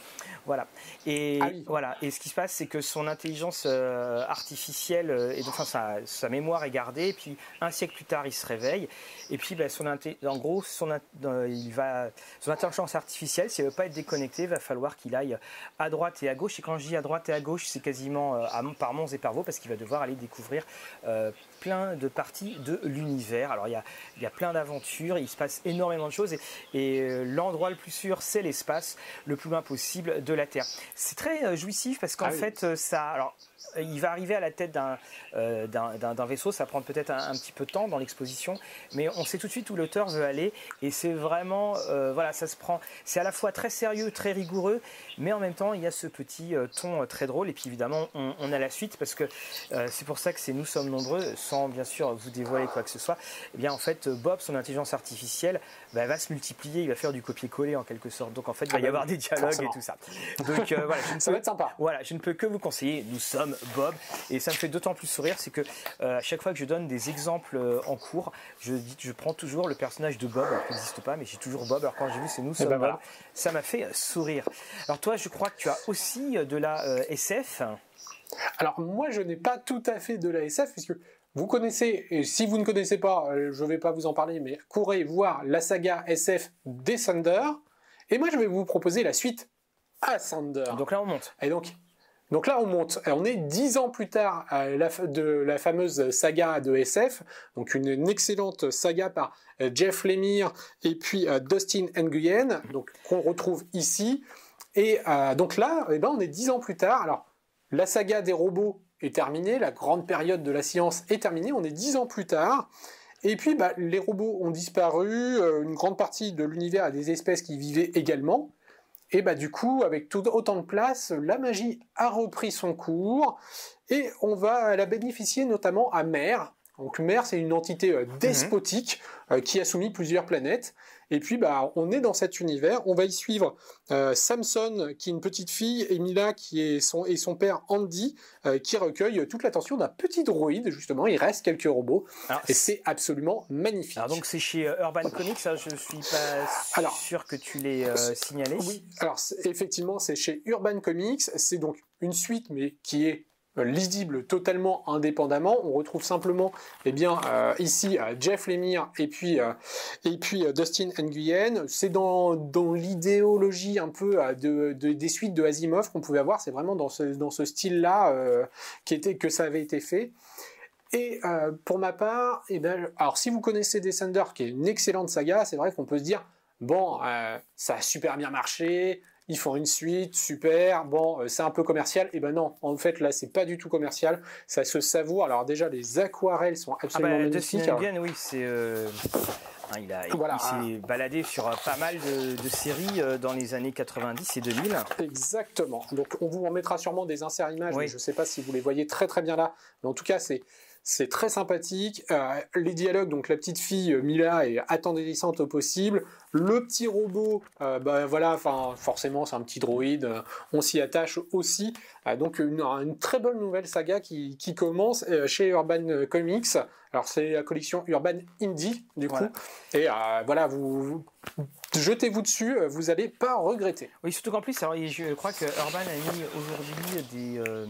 Voilà. Et ah voilà. Et ce qui se passe, c'est que son intelligence artificielle euh, et enfin sa, sa, mémoire est gardée. Et puis un siècle plus tard, il se réveille. Et puis ben, son en gros, son, il va, son intelligence artificielle, si elle ne veut pas être déconnectée, il va falloir qu'il aille à droite et à gauche. Et quand je dis à droite et à gauche, c'est quasiment euh, par Mons et par Vaux parce qu'il va devoir aller découvrir euh, plein de parties de l'univers. Alors il y a, il y a plein d'aventures, il se passe énormément de choses et, et l'endroit le plus sûr, c'est l'espace, le plus loin possible de la Terre. C'est très jouissif parce qu'en ah fait, ça. Alors, il va arriver à la tête d'un euh, vaisseau, ça prend peut-être un, petit peu de temps dans l'exposition, mais on sait tout de suite où l'auteur veut aller, et c'est vraiment, euh, voilà, ça se prend, c'est à la fois très sérieux, très rigoureux, mais en même temps, il y a ce petit euh, ton très drôle, et puis évidemment, on, a la suite, parce que c'est pour ça que c'est Nous sommes nombreux, sans bien sûr vous dévoiler quoi que ce soit, eh bien en fait, Bob, son intelligence artificielle, bah, va se multiplier, il va faire du copier-coller en quelque sorte, donc en fait, il va y ah bah avoir des dialogues et tout ça. Donc voilà, je ne ça va être sympa. Voilà, je ne peux que vous conseiller, Nous sommes Bob. Et ça me fait d'autant plus sourire, c'est que à chaque fois que je donne des exemples en cours, je, dis, je prends toujours le personnage de Bob, qui n'existe pas, mais j'ai toujours Bob. Alors quand j'ai vu c'est nous eh sommes ben Bob, ça m'a fait sourire. Alors toi, je crois que tu as aussi de la SF. Alors moi, je n'ai pas tout à fait de la SF, puisque vous connaissez, et si vous ne connaissez pas, euh, je ne vais pas vous en parler, mais courez voir la saga SF Descender. Et moi, je vais vous proposer la suite Ascender. Donc là, on monte. Et donc, donc là, on monte. on est dix ans plus tard de la fameuse saga de SF, donc une, excellente saga par euh, Jeff Lemire et puis euh, Dustin Nguyen, donc qu'on retrouve ici. Et donc là, eh ben, on est dix ans plus tard. Alors, la saga des robots est terminée, la grande période de la science est terminée, on est dix ans plus tard. Et puis, bah, les robots ont disparu, euh, une grande partie de l'univers a des espèces qui vivaient également. Et bah, du coup, avec tout, autant de place, la magie a repris son cours et on va la bénéficier notamment à Mère. Donc Mère, c'est une entité euh, mhm. despotique euh, qui a soumis plusieurs planètes. Et puis, bah, on est dans cet univers. On va y suivre euh, Samson, qui est une petite fille, et Mila, qui est son, et son père Andy, euh, qui recueille toute l'attention d'un petit droïde, justement. Il reste quelques robots. et c'est absolument magnifique. Alors, donc, c'est chez euh, Urban Comics, ça, je suis pas sûr que tu l'aies signalé. Oui, alors, effectivement, c'est chez Urban Comics. C'est donc une suite, mais qui est lisible totalement indépendamment. On retrouve simplement, eh bien, euh, ici euh, Jeff Lemire et puis euh, et puis Dustin Nguyen. C'est dans, dans l'idéologie un peu de, des suites de Asimov qu'on pouvait avoir. C'est vraiment dans ce dans ce style-là était que ça avait été fait. Et pour ma part, eh ben, alors si vous connaissez Descender, qui est une excellente saga, c'est vrai qu'on peut se dire bon, ça a super bien marché, ils font une suite, super, bon, euh, c'est un peu commercial. Et ben non, en fait, là, c'est pas du tout commercial. Ça se savoure. Alors, déjà, les aquarelles sont absolument ah bah, magnifiques. oui, c'est. Euh, hein, il, s'est baladé sur euh, pas mal de, séries dans les années 90 et 2000. Exactement. Donc on vous en mettra sûrement des inserts images, je ne sais pas si vous les voyez très très bien là. Mais en tout cas, c'est c'est très sympathique. Euh, les dialogues, donc la petite fille euh, Mila est attendrissante au possible. Le petit robot, euh, bah voilà, enfin forcément c'est un petit droïde, on s'y attache aussi. donc une, très bonne nouvelle saga qui, commence chez Urban Comics. Alors c'est la collection Urban Indie du coup. Et voilà, vous, jetez-vous dessus, vous n'allez pas regretter. Oui, surtout qu'en plus, je crois que Urban a mis aujourd'hui des euh,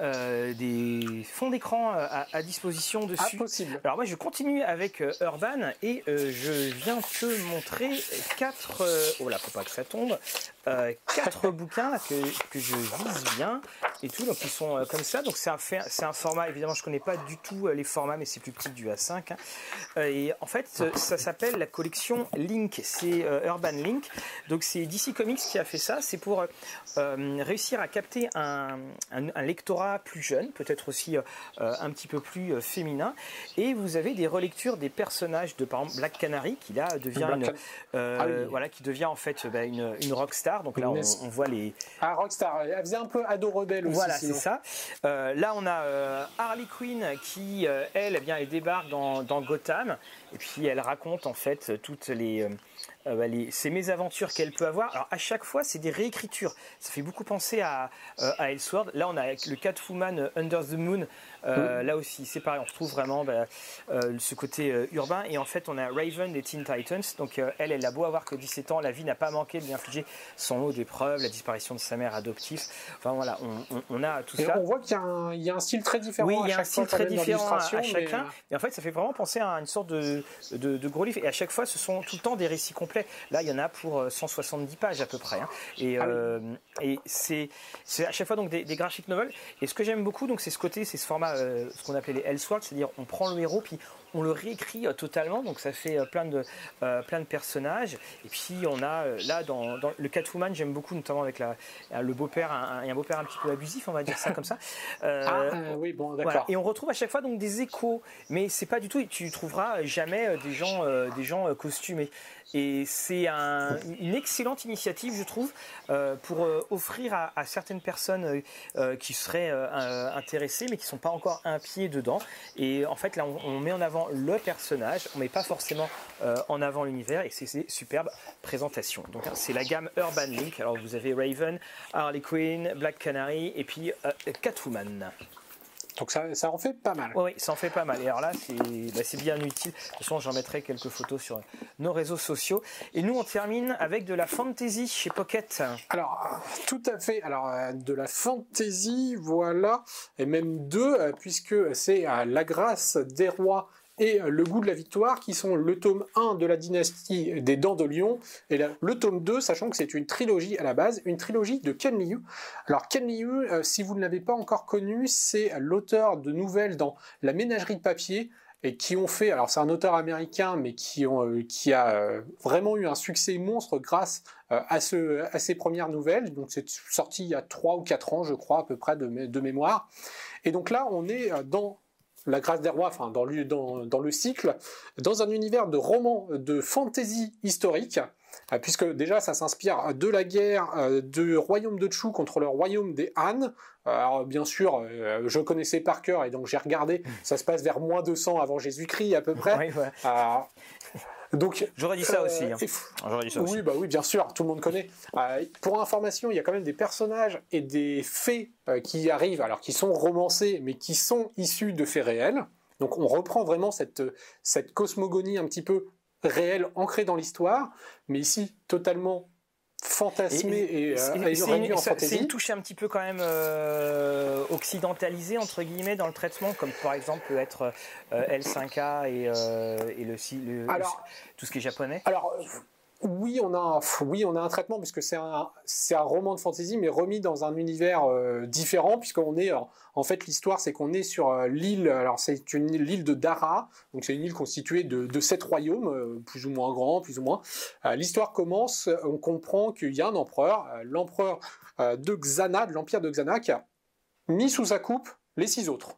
des fonds d'écran euh, à, disposition dessus. Impossible. Alors moi je continue avec euh, Urban et je viens te montrer quatre. oh là, faut pas que ça tombe. quatre bouquins que, que, je vise bien et tout. Donc ils sont comme ça. Donc c'est un, c'est un format. Évidemment, je connais pas du tout les formats, mais c'est plus petit du A5. Hein. et en fait, ça s'appelle la collection Link. C'est Urban Link. Donc c'est DC Comics qui a fait ça. C'est pour réussir à capter un, un lectorat plus jeune, peut-être aussi euh, euh, un petit peu plus euh, féminin. Et vous avez des relectures des personnages de par exemple Black Canary qui là devient une, ah voilà qui devient en fait bah, une, une rockstar. Donc là on, voit les ah rockstar, elle faisait un peu ado rebelle aussi. Voilà c'est ça. là on a Harley Quinn qui elle eh bien elle débarque dans, dans Gotham et puis elle raconte en fait toutes les euh, bah, ces mésaventures qu'elle peut avoir. Alors à chaque fois, c'est des réécritures. Ça fait beaucoup penser à, euh, à. Là, on a le Catwoman Under the Moon euh, là aussi, c'est pareil, on retrouve vraiment bah, euh, ce côté euh, urbain. Et en fait, on a Raven des Teen Titans. Donc, elle, elle a beau avoir que 17 ans, la vie n'a pas manqué de lui infliger son lot d'épreuves, la disparition de sa mère adoptive. Enfin, voilà, on, a tout ça. On voit qu'il y, a un style très différent. Oui, il y a un style très différent à, chacun. Et en fait, ça fait vraiment penser à une sorte de, de, gros livre. Et à chaque fois, ce sont tout le temps des récits complets. Là, il y en a pour 170 pages à peu près. Hein. Et, ah et c'est à chaque fois donc des, des graphic novels. Et ce que j'aime beaucoup, donc, c'est ce côté, c'est ce format euh, ce qu'on appelait les Elseworlds, c'est-à-dire on prend le héros puis on le réécrit euh, totalement, donc ça fait euh, plein de, plein de personnages. Et puis on a là dans, le Catwoman, j'aime beaucoup, notamment avec la, le beau-père, un, un beau-père un petit peu abusif, on va dire ça comme ça. ah oui, bon, d'accord. Et on retrouve à chaque fois donc des échos, mais c'est pas du tout, tu trouveras jamais des gens, des gens costumés. Et c'est une excellente initiative, je trouve, euh, pour euh, offrir à, certaines personnes euh, qui seraient intéressées, mais qui ne sont pas encore un pied dedans. Et en fait, là, on, met en avant avant le personnage, on met pas forcément en avant l'univers et c'est ces superbes présentations. Donc hein, c'est la gamme Urban Link. Alors vous avez Raven, Harley Quinn, Black Canary et puis Catwoman. Donc ça, ça, en fait pas mal. Oui, ça en fait pas mal. Et alors là, bah, c'est bien utile. De toute façon, j'en mettrai quelques photos sur nos réseaux sociaux. Et nous, on termine avec de la fantasy chez Pocket. Alors, tout à fait. Alors, euh, de la fantasy, voilà. Et même deux, euh, puisque c'est euh, La grâce des rois et Le goût de la victoire, qui sont le tome 1 de la dynastie des Dents de Lion, et le tome 2, sachant que c'est une trilogie à la base, une trilogie de Ken Liu. Alors Ken Liu, euh, si vous ne l'avez pas encore connu, c'est l'auteur de nouvelles dans La ménagerie de papier, et qui ont fait, alors c'est un auteur américain, mais qui, ont, euh, qui a euh, vraiment eu un succès monstre grâce à, ce, à ces premières nouvelles. Donc c'est sorti il y a 3 ou 4 ans, je crois, à peu près de, de mémoire. Et donc là, on est dans la grâce des rois, enfin dans le, dans, le cycle, dans un univers de romans de fantasy historique, euh, puisque déjà ça s'inspire de la guerre euh, du royaume de Chu contre le royaume des Han. Euh, alors bien sûr, je connaissais par cœur et donc j'ai regardé, ça se passe vers moins 200 avant Jésus-Christ à peu près. Donc, j'aurais dit ça aussi. Hein. dit ça oui, bah oui, bien sûr, tout le monde connaît. Euh, pour information, il y a quand même des personnages et des faits euh, qui arrivent, alors qui sont romancés, mais qui sont issus de faits réels. Donc, on reprend vraiment cette, cette cosmogonie un petit peu réelle, ancrée dans l'histoire, mais ici totalement fantasmé et, euh, C'est une touche un petit peu quand même euh, occidentalisée entre guillemets dans le traitement, comme par exemple peut être euh, L5A et, et le, le, tout ce qui est japonais. Alors oui, on a un, oui, on a un traitement puisque c'est un, c'est un roman de fantasy, mais remis dans un univers euh, différent, puisqu'on est, en fait, l'histoire, c'est qu'on est sur euh, l'île, alors c'est une l'île de Dara, donc c'est une île constituée de, de sept royaumes, euh, plus ou moins grands, plus ou moins. l'histoire commence, on comprend qu'il y a un empereur, l'empereur de Xana, de l'empire de Xana, qui a mis sous sa coupe les six autres.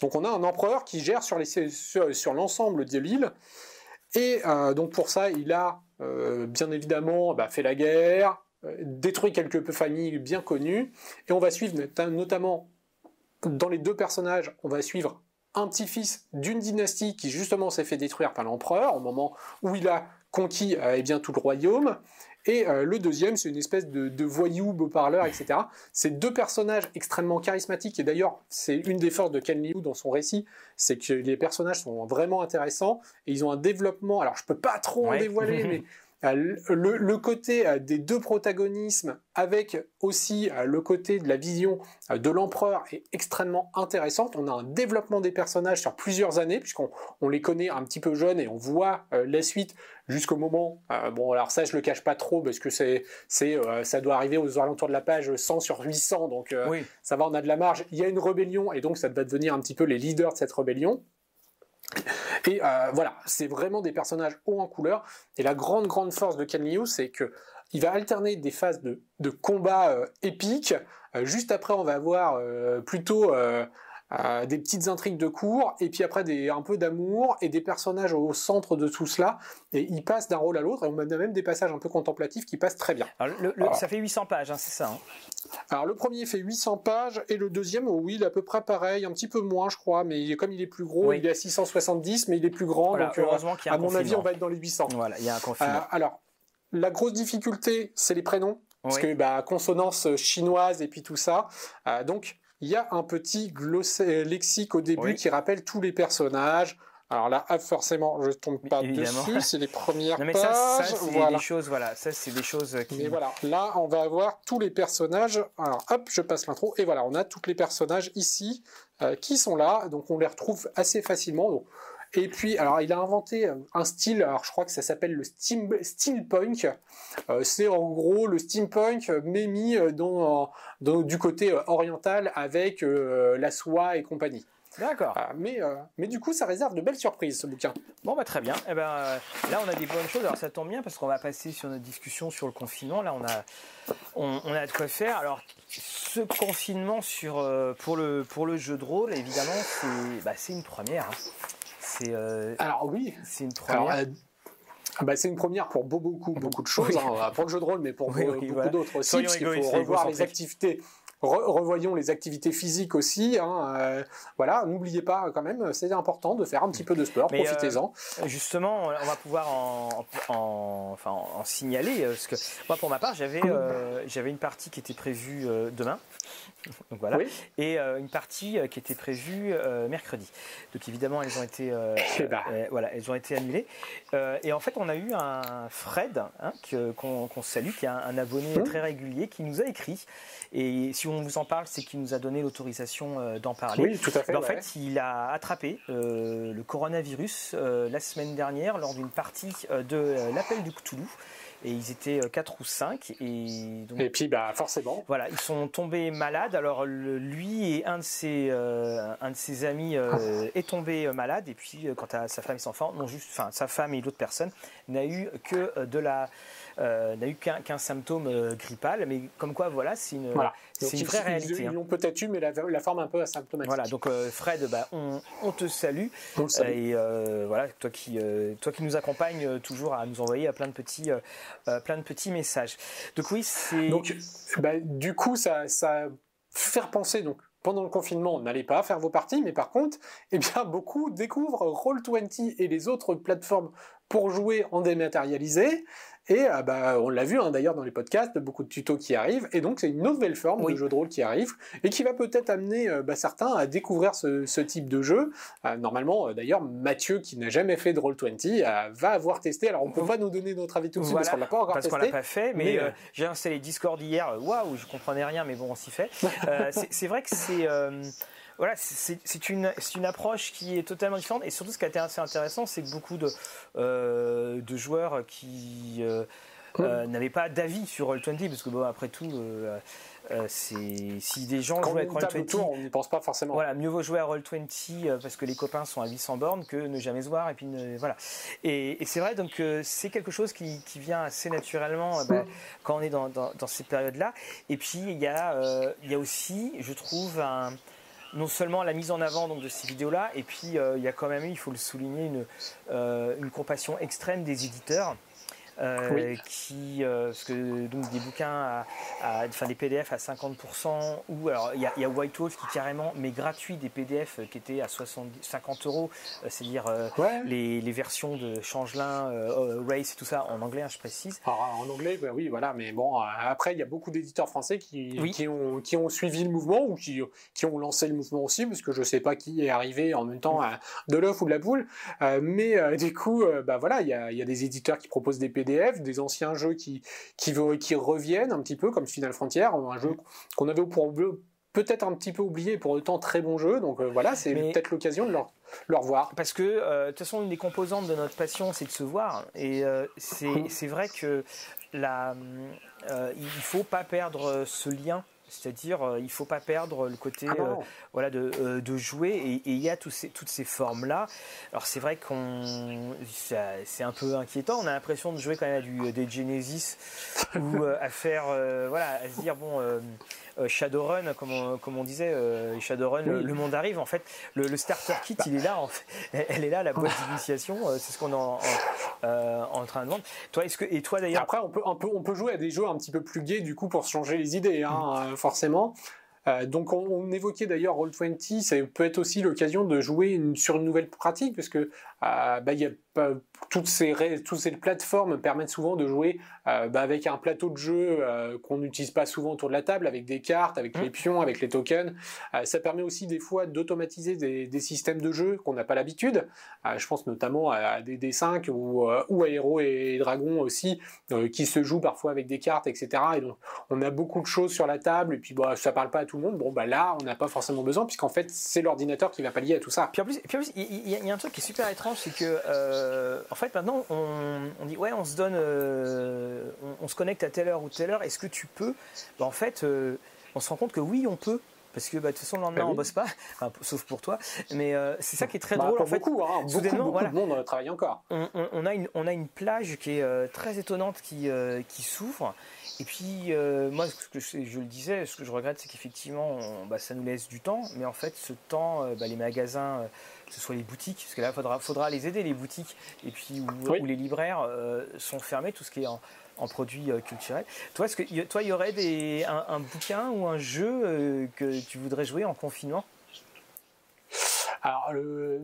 Donc on a un empereur qui gère sur, les, sur, sur l'ensemble de l'île, et donc pour ça, il a euh, bien évidemment, bah, fait la guerre, euh, détruit quelques familles bien connues, et on va suivre notamment dans les deux personnages, on va suivre un petit-fils d'une dynastie qui justement s'est fait détruire par l'empereur au moment où il a conquis euh, eh bien, tout le royaume, et le deuxième, c'est une espèce de, de voyou, beau parleur, etc. C'est deux personnages extrêmement charismatiques. Et d'ailleurs, c'est une des forces de Ken Liu dans son récit, c'est que les personnages sont vraiment intéressants et ils ont un développement. Alors, je peux pas trop en dévoiler, mais euh, le, côté euh, des deux protagonismes avec aussi euh, le côté de la vision de l'empereur est extrêmement intéressante. On a un développement des personnages sur plusieurs années puisqu'on on les connaît un petit peu jeunes et on voit la suite jusqu'au moment. bon alors ça je le cache pas trop parce que c'est c'est ça doit arriver aux alentours de la page 100 sur 800 donc ça va on a de la marge. Il y a une rébellion et donc ça va devenir un petit peu les leaders de cette rébellion. Et euh, voilà, c'est vraiment des personnages hauts en couleur. Et la grande, grande force de Ken c'est que il va alterner des phases de, combat euh, épiques. Euh, juste après, on va avoir plutôt euh, des petites intrigues de cours, et puis après des, un peu d'amour, et des personnages au centre de tout cela, et ils passent d'un rôle à l'autre, et on a même des passages un peu contemplatifs qui passent très bien. Ça fait 800 pages, hein, c'est ça hein. Alors le premier fait 800 pages, et le deuxième, oui, il est à peu près pareil, un petit peu moins je crois, mais comme il est plus gros, il est à 670, mais il est plus grand, donc euh, à mon avis on va être dans les 800. Voilà, il y a un confinement. Euh, alors, la grosse difficulté, c'est les prénoms, parce que bah, consonance chinoise et puis tout ça. donc, il y a un petit lexique au début qui rappelle tous les personnages. Alors là, forcément, je ne tombe pas dessus, c'est les premières non, mais Ça, ça c'est des choses, voilà, ça c'est des choses qui. Mais voilà, là, on va avoir tous les personnages. Alors, hop, je passe l'intro et voilà, on a tous les personnages ici euh, qui sont là, donc on les retrouve assez facilement. Donc, et puis, alors, il a inventé un style, alors je crois que ça s'appelle le steam, steampunk. Euh, c'est en gros le steampunk, mais mis euh, dans, du côté euh, oriental avec la soie et compagnie. D'accord. Ah, mais, mais du coup, ça réserve de belles surprises, ce bouquin. Bon, bah très bien. Eh ben, là, on a des bonnes choses. Alors, ça tombe bien parce qu'on va passer sur notre discussion sur le confinement. Là, on a, on, a de quoi faire. Alors, ce confinement sur, pour, le, pour le jeu de rôle, évidemment, c'est bah, une première. Hein. Euh, Alors oui, c'est une première. Euh, bah, c'est une première pour beaucoup, beaucoup de choses, hein, pour le jeu de rôle, mais pour beaucoup d'autres aussi, puisqu'il faut revoir les activités. Revoyons les activités physiques aussi. Hein, voilà, n'oubliez pas quand même, c'est important de faire un petit peu de sport, profitez-en. justement, on va pouvoir en, enfin, en signaler, parce que moi pour ma part, j'avais j'avais une partie qui était prévue demain. Donc voilà. Et euh, une partie euh, qui était prévue euh, mercredi. Donc évidemment, elles ont été, eh ben. voilà, elles ont été annulées. et en fait, on a eu un Fred hein, qu'on salue, qui est un, abonné mmh. très régulier, qui nous a écrit. Et si on vous en parle, c'est qu'il nous a donné l'autorisation d'en parler. Oui, tout à fait. en fait, il a attrapé le coronavirus la semaine dernière lors d'une partie de l'appel du Cthulhu et ils étaient 4 euh, ou 5 et et puis bah forcément. Voilà ils sont tombés malades. Alors lui et un de ses euh, un de ses amis euh, est tombé malade. Et puis quant à sa femme et son enfant non juste enfin sa femme et l'autre personne n'a eu que de la euh, n'a eu qu'un symptôme euh, grippal, mais comme quoi, voilà, c'est une, une vraie réalité. Ils hein. l'ont peut-être eu, mais la, forme un peu asymptomatique. Voilà, donc euh, Fred, bah, on, te salue. et voilà, toi qui, toi qui nous accompagnes toujours à nous envoyer plein de petits, plein de petits messages. Donc oui, c'est. Donc, bah, du coup, ça, ça faire penser donc pendant le confinement, n'allez pas faire vos parties, mais par contre, eh bien, beaucoup découvrent Roll20 et les autres plateformes pour jouer en dématérialisé. Et euh, bah, on l'a vu hein, d'ailleurs dans les podcasts, beaucoup de tutos qui arrivent, et donc c'est une nouvelle forme de jeu de rôle qui arrive, et qui va peut-être amener euh, bah, certains à découvrir ce, type de jeu. Euh, normalement, d'ailleurs, Mathieu, qui n'a jamais fait de Roll20, va avoir testé. Alors on peut pas nous donner notre avis tout de suite parce qu'on l'a pas encore parce qu'on l'a pas fait, mais, j'ai installé Discord hier, waouh, je comprenais rien, mais bon, on s'y fait. c'est vrai que c'est voilà, c'est une, une approche qui est totalement différente. Et surtout, ce qui a été assez intéressant, c'est que beaucoup de, euh, de joueurs qui euh, euh, n'avaient pas d'avis sur Roll20, parce que bon, après tout, si des gens jouent avec Roll20, on n'y pense pas forcément. Voilà, mieux vaut jouer à Roll20 parce que les copains sont à 800 bornes que ne jamais se voir. Et puis voilà. Et, c'est vrai, donc c'est quelque chose qui, qui, vient assez naturellement bah, quand on est dans, dans, dans ces périodes-là. Et puis il y a, il y a aussi, je trouve, un non seulement la mise en avant donc, de ces vidéos-là, et puis euh, il y a quand même eu, il faut le souligner, une, euh, une compassion extrême des éditeurs euh, qui, euh, parce que donc des bouquins, à, enfin des PDF à 50%, ou alors il y a, y a, White Wolf qui carrément met gratuit des PDF qui étaient à 70, 50 euros, euh, c'est-à-dire les, les, versions de Changelin, Race et tout ça en anglais, hein, je précise. en anglais, bah oui, voilà, mais bon, après il y a beaucoup d'éditeurs français qui, qui, ont, qui ont suivi le mouvement ou qui, qui ont lancé le mouvement aussi, parce que je sais pas qui est arrivé en même temps à, de l'œuf ou de la poule, mais du coup, bah voilà, il y a, y a des éditeurs qui proposent des PDF des anciens jeux qui, qui, qui reviennent un petit peu, comme Final Frontier, un jeu qu'on avait pour peut-être un petit peu oublié, pour autant très bon jeu. Donc euh, voilà, c'est peut-être l'occasion de leur, leur voir. Parce que euh, de toute façon, une des composantes de notre passion, c'est de se voir. Et euh, c'est vrai que la, il faut pas perdre ce lien c'est-à-dire, euh, il ne faut pas perdre le côté ah euh, voilà, de, euh, de, jouer. Et, il y a tous ces, toutes ces formes-là. Alors, c'est vrai qu'on. C'est un peu inquiétant. On a l'impression de jouer quand même à du, des Genesis ou à faire. voilà, à se dire, bon euh, Shadowrun, comme on, comme on disait, euh, Shadowrun, le, monde arrive. En fait, le, starter kit, bah. il est là. En fait. Elle est là, la boîte d'initiation. Euh, c'est ce qu'on est en, en, train de vendre. Toi, est-ce que et toi d'ailleurs Après, on peut, on peut, on peut jouer à des jeux un petit peu plus gays du coup pour changer les idées, hein, mm. Forcément. donc on, évoquait d'ailleurs Roll20, ça peut être aussi l'occasion de jouer sur une nouvelle pratique, parce que bah, y a toutes ces, toutes ces plateformes permettent souvent de jouer euh, bah, avec un plateau de jeu euh, qu'on n'utilise pas souvent autour de la table, avec des cartes, avec les mmh. pions, avec les tokens. Euh, ça permet aussi des fois d'automatiser des, systèmes de jeu qu'on n'a pas l'habitude. je pense notamment à des D5 ou, ou à Héros et Dragons aussi, qui se jouent parfois avec des cartes, etc. Et donc on a beaucoup de choses sur la table, et puis bah, ça parle pas à tout monde. Bon, bah là, on n'a pas forcément besoin, puisqu'en fait, c'est l'ordinateur qui va pallier à tout ça. Puis en plus, il y, a un truc qui est super étrange, c'est que euh, en fait, maintenant, on, dit ouais, on se donne, euh, on, se connecte à telle heure ou telle heure. Est-ce que tu peux? Bah, En fait, euh, on se rend compte que oui, on peut. Parce que bah, de toute façon, le lendemain, bah on bosse pas, sauf pour toi. Mais c'est ça qui est très drôle. en fait, beaucoup, hein, beaucoup, de monde travaille encore. On, a une, on a une plage qui est très étonnante qui, qui s'ouvre. Et puis, moi, ce que je, je, le disais, ce que je regrette, c'est qu'effectivement, ça nous laisse du temps. Mais en fait, ce temps, les magasins que ce soit les boutiques, parce que là, il faudra, faudra les aider, les boutiques, et puis où, les libraires euh, sont fermés, tout ce qui est en, en produits culturels. Toi, est-ce que toi, il y aurait des, un, bouquin ou un jeu que tu voudrais jouer en confinement alors,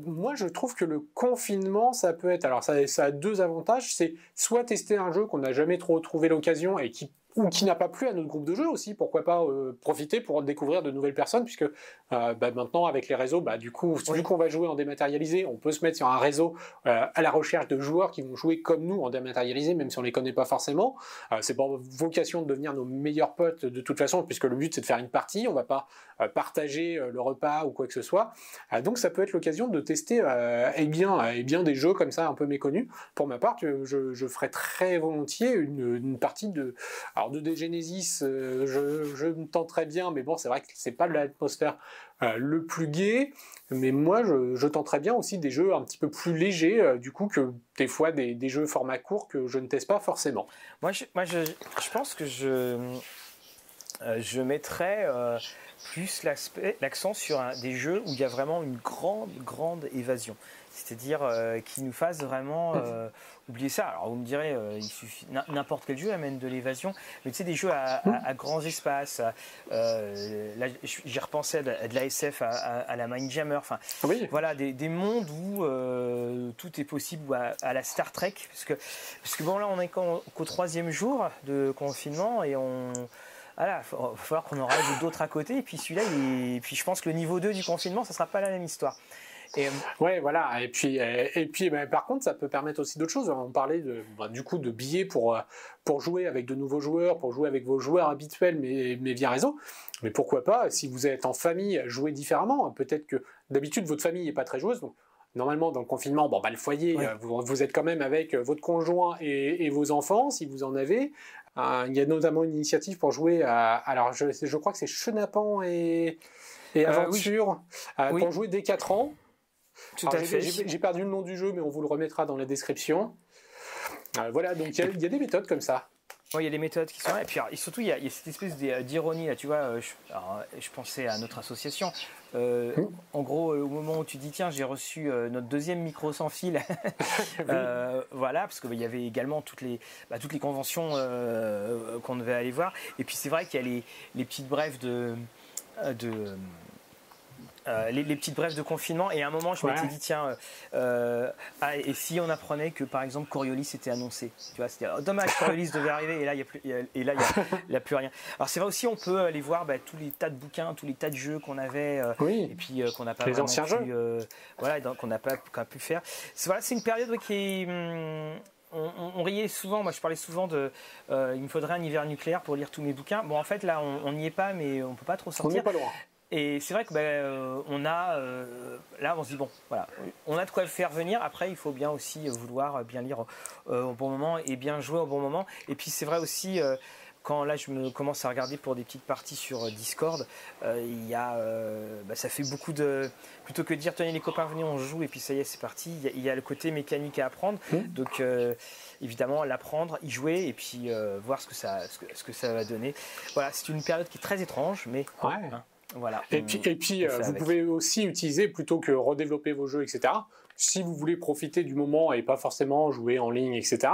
moi, je trouve que le confinement, ça peut être. Alors, ça, ça a deux avantages. C'est soit tester un jeu qu'on n'a jamais trop trouvé l'occasion et qui ou qui n'a pas plu à notre groupe de jeu aussi, pourquoi pas euh, profiter pour découvrir de nouvelles personnes, puisque euh, bah, maintenant avec les réseaux, bah, du coup, vu qu'on va jouer en dématérialisé, on peut se mettre sur un réseau euh, à la recherche de joueurs qui vont jouer comme nous en dématérialisé, même si on les connaît pas forcément. c'est pas vocation de devenir nos meilleurs potes de toute façon, puisque le but c'est de faire une partie, on va pas partager le repas ou quoi que ce soit. donc ça peut être l'occasion de tester eh bien, eh bien des jeux comme ça un peu méconnus. Pour ma part, je, je ferai très volontiers une, une partie de alors de Genesis, euh, je, me tenterais bien, mais bon, c'est vrai que c'est pas l'atmosphère euh, le plus gai. Mais moi, je, je, tenterais bien aussi des jeux un petit peu plus légers, euh, du coup, que des fois des, jeux format court que je ne teste pas forcément. Moi, je, moi, je, pense que je, je mettrais plus l'accent sur des jeux où il y a vraiment une grande, grande évasion. C'est-à-dire qui nous fasse vraiment oubliez ça. Alors vous me direz, euh, il suffit n'importe quel jeu amène de l'évasion, mais tu sais des jeux à, grands espaces. Euh, J'y repensais à de, la SF, à, la Mindjammer. Enfin, voilà des, mondes où euh, tout est possible, ou à, la Star Trek, parce que parce que bon là on est qu'au troisième jour de confinement et on voilà, il va falloir qu'on en rajoute d'autres à côté. Et puis celui-là, et puis je pense que le niveau 2 du confinement, ça sera pas la même histoire. Et, euh, ouais, voilà. Et puis, euh, et, puis ben, par contre, ça peut permettre aussi d'autres choses. On parlait de, ben, du coup de billets pour, euh, pour jouer avec de nouveaux joueurs, pour jouer avec vos joueurs habituels, mais, mais via réseau. Mais pourquoi pas, si vous êtes en famille, jouer différemment. Peut-être que d'habitude, votre famille n'est pas très joueuse. Donc, normalement, dans le confinement, bon, bah, le foyer, vous, vous, êtes quand même avec votre conjoint et, et, vos enfants, si vous en avez. il y a notamment une initiative pour jouer à. Alors, je, je crois que c'est Chenapan et, et Aventure, pour jouer dès 4 ans. Tout à fait. J'ai perdu le nom du jeu, mais on vous le remettra dans la description. Euh, voilà, donc il y, a des méthodes comme ça. Oui, il y a des méthodes qui sont là. Et puis surtout, il y, a, cette espèce d'ironie. Tu vois, euh, je, pensais à notre association. Euh, hum. En gros, au moment où tu dis, tiens, j'ai reçu notre deuxième micro sans fil. voilà, parce qu'il y avait également toutes les, bah, toutes les conventions qu'on devait aller voir. Et puis c'est vrai qu'il y a les, les petites brèves de. de euh, les, petites brèves de confinement. Et à un moment je m'étais dit tiens euh, euh, ah, et si on apprenait que par exemple Coriolis était annoncé tu vois c'était oh, dommage Coriolis devait arriver et là il y a plus et là il y a, plus rien. Alors c'est vrai aussi on peut aller voir bah, tous les tas de bouquins tous les tas de jeux qu'on avait et puis qu'on n'a pas les anciens pu, voilà qu'on n'a pas pu faire. C'est voilà, c'est une période qui hum, on, riait souvent, moi je parlais souvent de il me faudrait un hiver nucléaire pour lire tous mes bouquins. Bon en fait là on n'y est pas mais on peut pas trop sortir. On pas loin. Et c'est vrai que ben, euh, on a euh, là on se dit bon voilà on a de quoi le faire venir. Après il faut bien aussi vouloir bien lire euh, au bon moment et bien jouer au bon moment. Et puis c'est vrai aussi quand là je me commence à regarder pour des petites parties sur Discord, il y a, ben, ça fait beaucoup de plutôt que de dire tenez les copains venez on joue et puis ça y est c'est parti. Il y, a, le côté mécanique à apprendre. Mmh. Donc évidemment l'apprendre, y jouer et puis voir ce que ça ce que, ça va donner. Voilà c'est une période qui est très étrange mais ouais. Hein, voilà. Et puis, et puis euh, vous pouvez aussi utiliser, plutôt que redévelopper vos jeux, etc., si vous voulez profiter du moment et pas forcément jouer en ligne, etc.,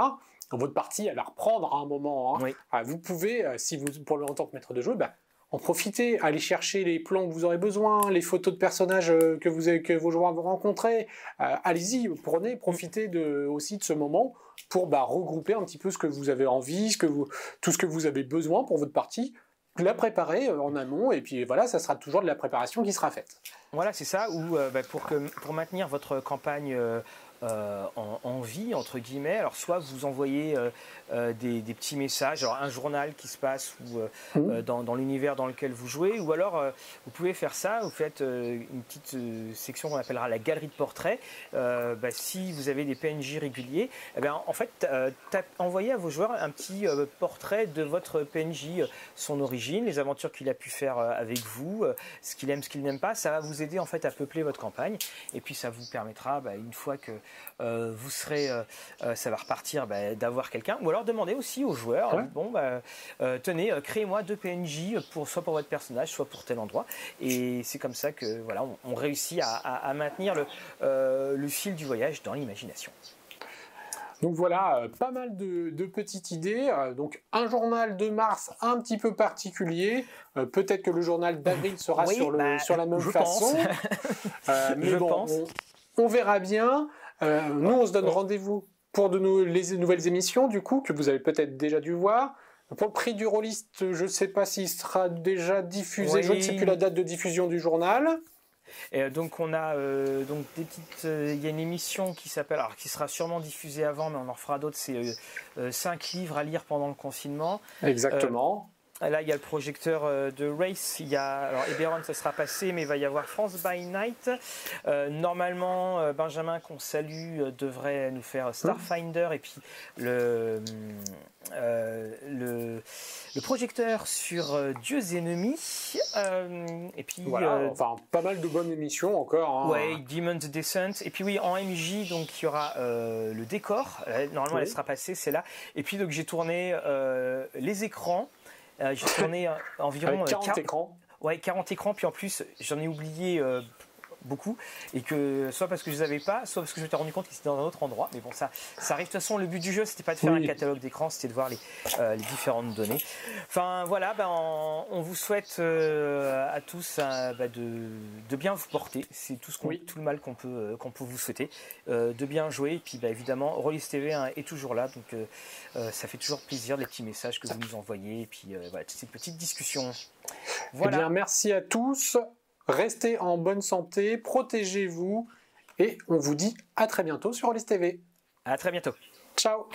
votre partie, elle va reprendre à un moment. Hein. Ah, vous pouvez, euh, si vous, pour le en tant que maître de jeu, bah, en profiter, aller chercher les plans que vous aurez besoin, les photos de personnages euh, que, vous avez, que vos joueurs vont rencontrer. Allez-y, prenez, profitez de, aussi de ce moment pour bah, regrouper un petit peu ce que vous avez envie, ce que vous, tout ce que vous avez besoin pour votre partie la préparer euh, en amont et puis voilà, ça sera toujours de la préparation qui sera faite. Voilà, c'est ça, ou euh, bah, pour, que, pour maintenir votre campagne euh, en, vie, entre guillemets. Alors, soit vous envoyez euh, des, petits messages, alors un journal qui se passe ou, mmh. dans, dans l'univers dans lequel vous jouez, ou alors vous pouvez faire ça, vous faites une petite section qu'on appellera la galerie de portraits. Bah, si vous avez des PNJ réguliers, eh bien, en fait, envoyez à vos joueurs un petit portrait de votre PNJ, son origine, les aventures qu'il a pu faire avec vous, ce qu'il aime, ce qu'il n'aime pas. Ça va vous aider en fait à peupler votre campagne, et puis ça vous permettra, bah, une fois que euh, vous serez, euh, euh, ça va repartir bah, d'avoir quelqu'un. Ou alors demandez aussi aux joueurs, bon, bah, tenez, créez-moi deux PNJ, pour, soit pour votre personnage, soit pour tel endroit. Et c'est comme ça que voilà, on, réussit à, maintenir le, le fil du voyage dans l'imagination. Donc voilà, pas mal de, petites idées. donc un journal de mars un petit peu particulier. Peut-être que le journal d'avril sera sur, le, bah, sur la même façon. mais bon, On, verra bien. Nous, on se donne rendez-vous pour de les nouvelles émissions, du coup, que vous avez peut-être déjà dû voir. Pour le prix du rôliste, je ne sais pas s'il sera déjà diffusé. Je ne sais plus la date de diffusion du journal. Et euh, donc on a euh, donc des petites, euh, il y a une émission qui s'appelle, alors qui sera sûrement diffusée avant, mais on en fera d'autres. C'est 5 livres à lire pendant le confinement. Exactement. Là, il y a le projecteur euh, de Race. Il y a, alors, Eberron, ça sera passé, mais il va y avoir France by Night. Euh, normalement, euh, Benjamin, qu'on salue, devrait nous faire Starfinder et puis le, le, le, projecteur sur Dieux ennemis. et puis, voilà, enfin, pas mal de bonnes émissions encore. Hein. Ouais, Demon's Descent. Et puis, oui, en MJ, donc, il y aura le décor. normalement, elle sera passée, c'est là. Et puis, donc, j'ai tourné les écrans. Euh, j'ai tourné euh, environ 40 euh, écrans. Ouais, 40 écrans, puis en plus, j'en ai oublié beaucoup et que soit parce que je les avais pas, soit parce que je m'étais rendu compte qu'ils étaient dans un autre endroit. Mais bon, ça, ça arrive. De toute façon, le but du jeu, c'était pas de faire un catalogue d'écran, c'était de voir les, les, différentes données. Enfin, voilà, ben, on, vous souhaite à tous bah, de, de, bien vous porter. C'est tout, ce qu'on, tout le mal qu'on peut, qu'on peut vous souhaiter. de bien jouer. Et puis, bah, évidemment, Rollis TV hein, est toujours là. Donc, euh, ça fait toujours plaisir les petits messages que vous nous envoyez et puis euh, voilà, toutes ces petites discussions. Voilà. Eh bien, merci à tous. Restez en bonne santé, protégez-vous et on vous dit à très bientôt sur Rollis TV. À très bientôt. Ciao.